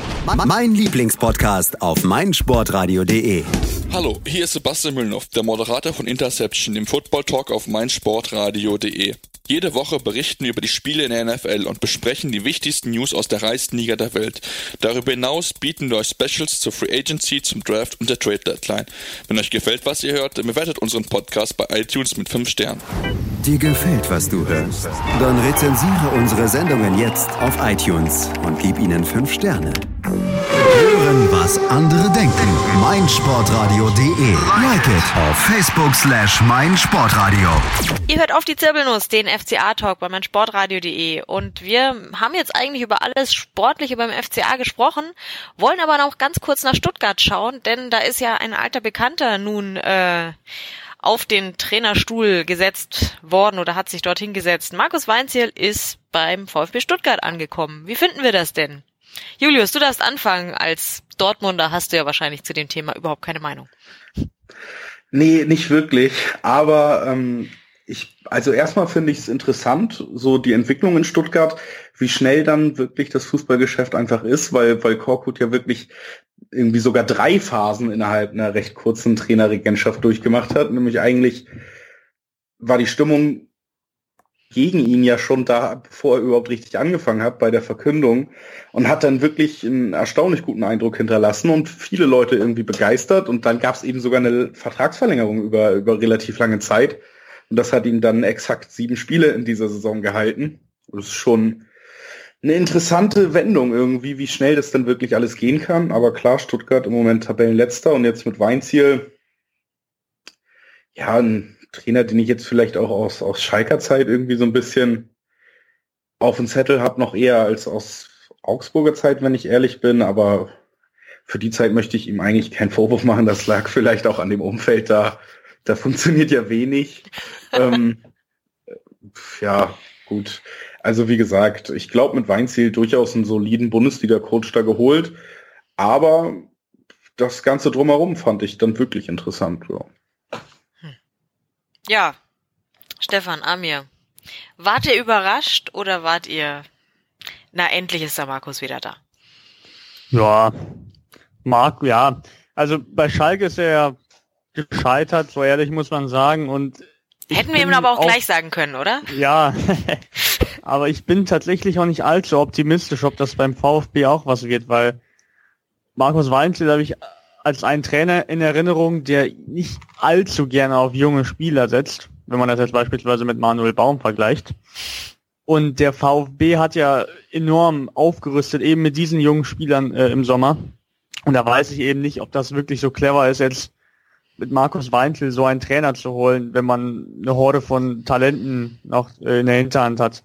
Mein Lieblingspodcast auf meinsportradio.de. Hallo, hier ist Sebastian Müllnow, der Moderator von Interception, dem Football Talk auf meinsportradio.de. Jede Woche berichten wir über die Spiele in der NFL und besprechen die wichtigsten News aus der reichsten Liga der Welt. Darüber hinaus bieten wir euch Specials zur Free Agency, zum Draft und der Trade Deadline. Wenn euch gefällt, was ihr hört, bewertet unseren Podcast bei iTunes mit 5 Sternen. Dir gefällt, was du hörst? Dann rezensiere unsere Sendungen jetzt auf iTunes und gib ihnen 5 Sterne. Hören, was andere denken. meinsportradio.de. Like it auf Facebook slash meinsportradio. Ihr hört auf die Zirbelnuss, den FCA-Talk bei meinsportradio.de und wir haben jetzt eigentlich über alles Sportliche beim FCA gesprochen, wollen aber noch ganz kurz nach Stuttgart schauen, denn da ist ja ein alter Bekannter nun äh, auf den Trainerstuhl gesetzt worden oder hat sich dorthin gesetzt. Markus Weinziel ist beim VfB Stuttgart angekommen. Wie finden wir das denn? Julius, du darfst anfangen. Als Dortmunder hast du ja wahrscheinlich zu dem Thema überhaupt keine Meinung. Nee, nicht wirklich. Aber ähm, ich, also erstmal finde ich es interessant, so die Entwicklung in Stuttgart, wie schnell dann wirklich das Fußballgeschäft einfach ist, weil, weil Korkut ja wirklich irgendwie sogar drei Phasen innerhalb einer recht kurzen Trainerregentschaft durchgemacht hat. Nämlich eigentlich war die Stimmung gegen ihn ja schon da, bevor er überhaupt richtig angefangen hat bei der Verkündung und hat dann wirklich einen erstaunlich guten Eindruck hinterlassen und viele Leute irgendwie begeistert und dann gab es eben sogar eine Vertragsverlängerung über, über relativ lange Zeit und das hat ihn dann exakt sieben Spiele in dieser Saison gehalten. Das ist schon eine interessante Wendung irgendwie, wie schnell das dann wirklich alles gehen kann. Aber klar, Stuttgart im Moment Tabellenletzter und jetzt mit Weinziel, ja, ein Trainer, den ich jetzt vielleicht auch aus, aus Schalker Zeit irgendwie so ein bisschen auf dem Zettel habe, noch eher als aus Augsburger Zeit, wenn ich ehrlich bin. Aber für die Zeit möchte ich ihm eigentlich keinen Vorwurf machen. Das lag vielleicht auch an dem Umfeld da. Da funktioniert ja wenig. ähm, ja, gut. Also wie gesagt, ich glaube mit Weinziel durchaus einen soliden Bundesliga-Coach da geholt. Aber das Ganze drumherum fand ich dann wirklich interessant. Ja. Ja, Stefan, Amir, wart ihr überrascht oder wart ihr, na endlich ist der Markus wieder da? Ja, Marc, ja. Also bei Schalke ist er ja gescheitert, so ehrlich muss man sagen. Und Hätten wir ihm aber auch, auch gleich sagen können, oder? Ja, aber ich bin tatsächlich auch nicht allzu optimistisch, ob das beim VfB auch was wird, weil Markus Weinzel habe ich als einen Trainer in Erinnerung, der nicht allzu gerne auf junge Spieler setzt, wenn man das jetzt beispielsweise mit Manuel Baum vergleicht. Und der VfB hat ja enorm aufgerüstet, eben mit diesen jungen Spielern äh, im Sommer. Und da weiß ich eben nicht, ob das wirklich so clever ist, jetzt mit Markus Weinzel so einen Trainer zu holen, wenn man eine Horde von Talenten noch äh, in der Hinterhand hat.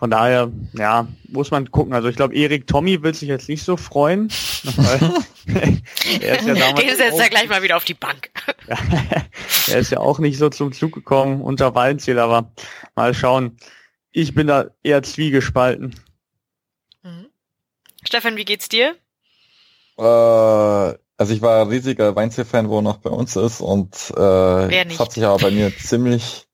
Von daher, ja, muss man gucken. Also ich glaube, Erik Tommy will sich jetzt nicht so freuen. er ist ja damals Den setzt er gleich mal wieder auf die Bank. er ist ja auch nicht so zum Zug gekommen unter Weinziel, aber mal schauen. Ich bin da eher zwiegespalten. Mhm. Stefan, wie geht's dir? Äh, also ich war riesiger Weinziel-Fan, wo er noch bei uns ist und äh, es hat sich aber bei mir ziemlich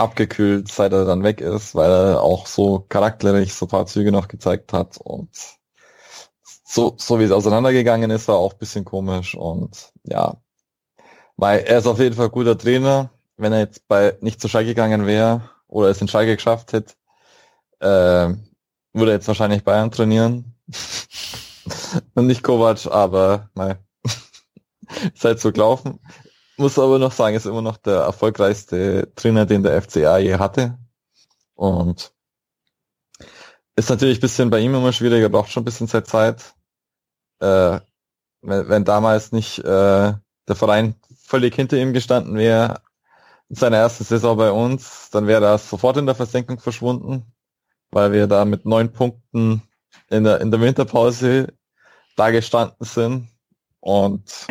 abgekühlt, seit er dann weg ist, weil er auch so charakterlich so paar Züge noch gezeigt hat und so, so wie es auseinandergegangen ist, war auch bisschen komisch und ja, weil er ist auf jeden Fall guter Trainer. Wenn er jetzt bei nicht zu Schalke gegangen wäre oder es in Schalke geschafft hätte, äh, würde er jetzt wahrscheinlich Bayern trainieren. Und nicht Kovac, aber nein, ist halt so gelaufen muss aber noch sagen, ist immer noch der erfolgreichste Trainer, den der FCA je hatte. Und ist natürlich ein bisschen bei ihm immer schwieriger, braucht schon ein bisschen Zeit. Äh, wenn, wenn damals nicht äh, der Verein völlig hinter ihm gestanden wäre, in seiner ersten Saison bei uns, dann wäre er sofort in der Versenkung verschwunden, weil wir da mit neun Punkten in der, in der Winterpause da gestanden sind. Und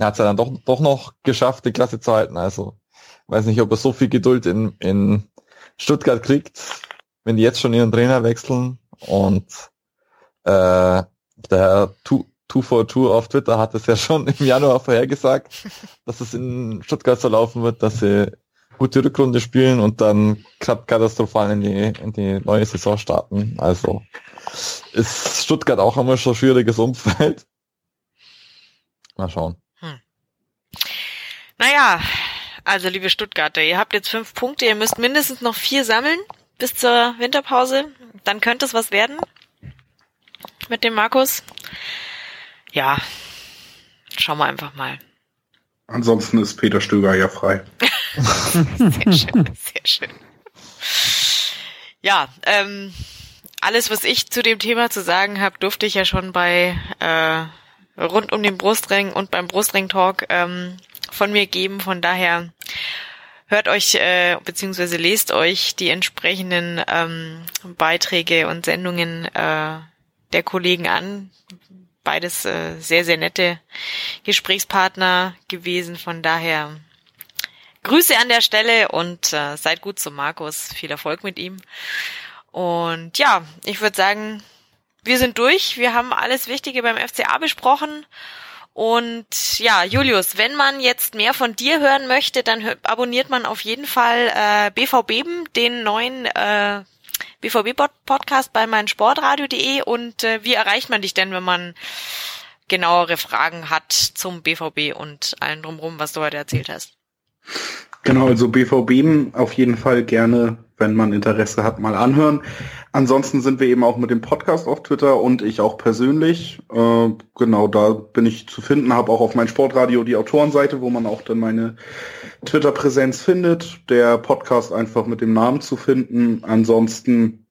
er hat es ja dann doch, doch noch geschafft, die Klasse zu halten. Also weiß nicht, ob er so viel Geduld in, in Stuttgart kriegt, wenn die jetzt schon ihren Trainer wechseln. Und äh, der Two, 242 auf Twitter hat es ja schon im Januar vorhergesagt, dass es in Stuttgart so laufen wird, dass sie gute Rückrunde spielen und dann katastrophal in die, in die neue Saison starten. Also ist Stuttgart auch immer schon schwieriges Umfeld. Mal schauen. Naja, also liebe Stuttgarter, ihr habt jetzt fünf Punkte, ihr müsst mindestens noch vier sammeln bis zur Winterpause. Dann könnte es was werden mit dem Markus. Ja, schauen wir einfach mal. Ansonsten ist Peter Stöger ja frei. sehr schön, sehr schön. Ja, ähm, alles, was ich zu dem Thema zu sagen habe, durfte ich ja schon bei äh, rund um den Brustring und beim Brustring-Talk ähm, von mir geben. Von daher hört euch äh, beziehungsweise lest euch die entsprechenden ähm, Beiträge und Sendungen äh, der Kollegen an. Beides äh, sehr, sehr nette Gesprächspartner gewesen. Von daher Grüße an der Stelle und äh, seid gut zu Markus. Viel Erfolg mit ihm. Und ja, ich würde sagen, wir sind durch. Wir haben alles Wichtige beim FCA besprochen. Und ja, Julius, wenn man jetzt mehr von dir hören möchte, dann abonniert man auf jeden Fall äh, BVB, den neuen äh, BVB-Podcast bei meinsportradio.de. Und äh, wie erreicht man dich denn, wenn man genauere Fragen hat zum BVB und allen drumherum, was du heute erzählt hast? Genau, also BVB auf jeden Fall gerne, wenn man Interesse hat, mal anhören. Ansonsten sind wir eben auch mit dem Podcast auf Twitter und ich auch persönlich. Äh, genau, da bin ich zu finden, habe auch auf mein Sportradio die Autorenseite, wo man auch dann meine Twitter-Präsenz findet. Der Podcast einfach mit dem Namen zu finden. Ansonsten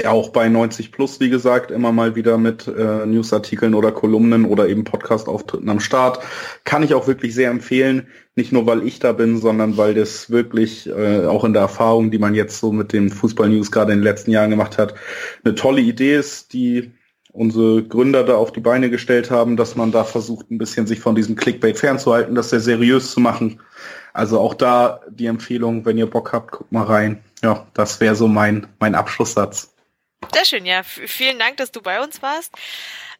ja, auch bei 90 Plus, wie gesagt, immer mal wieder mit äh, Newsartikeln oder Kolumnen oder eben Podcast-Auftritten am Start. Kann ich auch wirklich sehr empfehlen. Nicht nur, weil ich da bin, sondern weil das wirklich äh, auch in der Erfahrung, die man jetzt so mit dem Fußball-News gerade in den letzten Jahren gemacht hat, eine tolle Idee ist, die unsere Gründer da auf die Beine gestellt haben, dass man da versucht, ein bisschen sich von diesem Clickbait fernzuhalten, das sehr seriös zu machen. Also auch da die Empfehlung, wenn ihr Bock habt, guckt mal rein. Ja, das wäre so mein, mein Abschlusssatz. Sehr schön, ja. vielen Dank, dass du bei uns warst.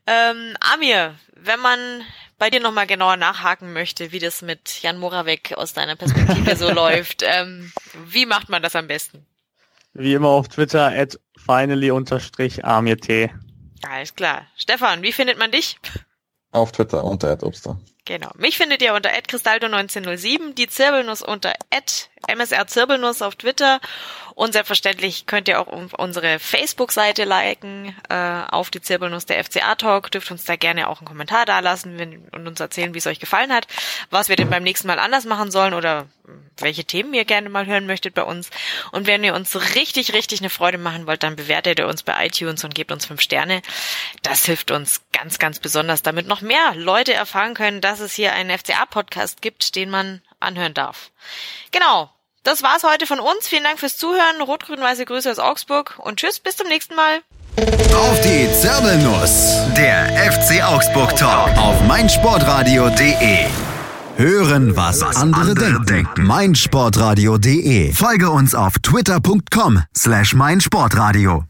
Ähm, Amir, wenn man bei dir nochmal genauer nachhaken möchte, wie das mit Jan Moravec aus deiner Perspektive so läuft, ähm, wie macht man das am besten? Wie immer auf Twitter at finally-amirt. Alles klar. Stefan, wie findet man dich? Auf Twitter unter @obster. Genau. Mich findet ihr unter @cristaldo1907, die Zirbelnuss unter @msrzirbelnuss auf Twitter und selbstverständlich könnt ihr auch unsere Facebook-Seite liken äh, auf die Zirbelnuss der FCA Talk. Dürft uns da gerne auch einen Kommentar dalassen und uns erzählen, wie es euch gefallen hat, was wir denn beim nächsten Mal anders machen sollen oder welche Themen ihr gerne mal hören möchtet bei uns. Und wenn ihr uns richtig, richtig eine Freude machen wollt, dann bewertet ihr uns bei iTunes und gebt uns fünf Sterne. Das hilft uns ganz, ganz besonders, damit noch mehr Leute erfahren können, dass es hier einen FCA-Podcast gibt, den man anhören darf. Genau. Das war's heute von uns. Vielen Dank fürs Zuhören. Rot-Grün-Weiße Grüße aus Augsburg und tschüss, bis zum nächsten Mal. Auf die Zirbelnuss, der FC Augsburg Talk auf meinsportradio.de. Hören, was, was andere, andere denken. denken. meinsportradio.de. Folge uns auf twitter.com slash meinsportradio.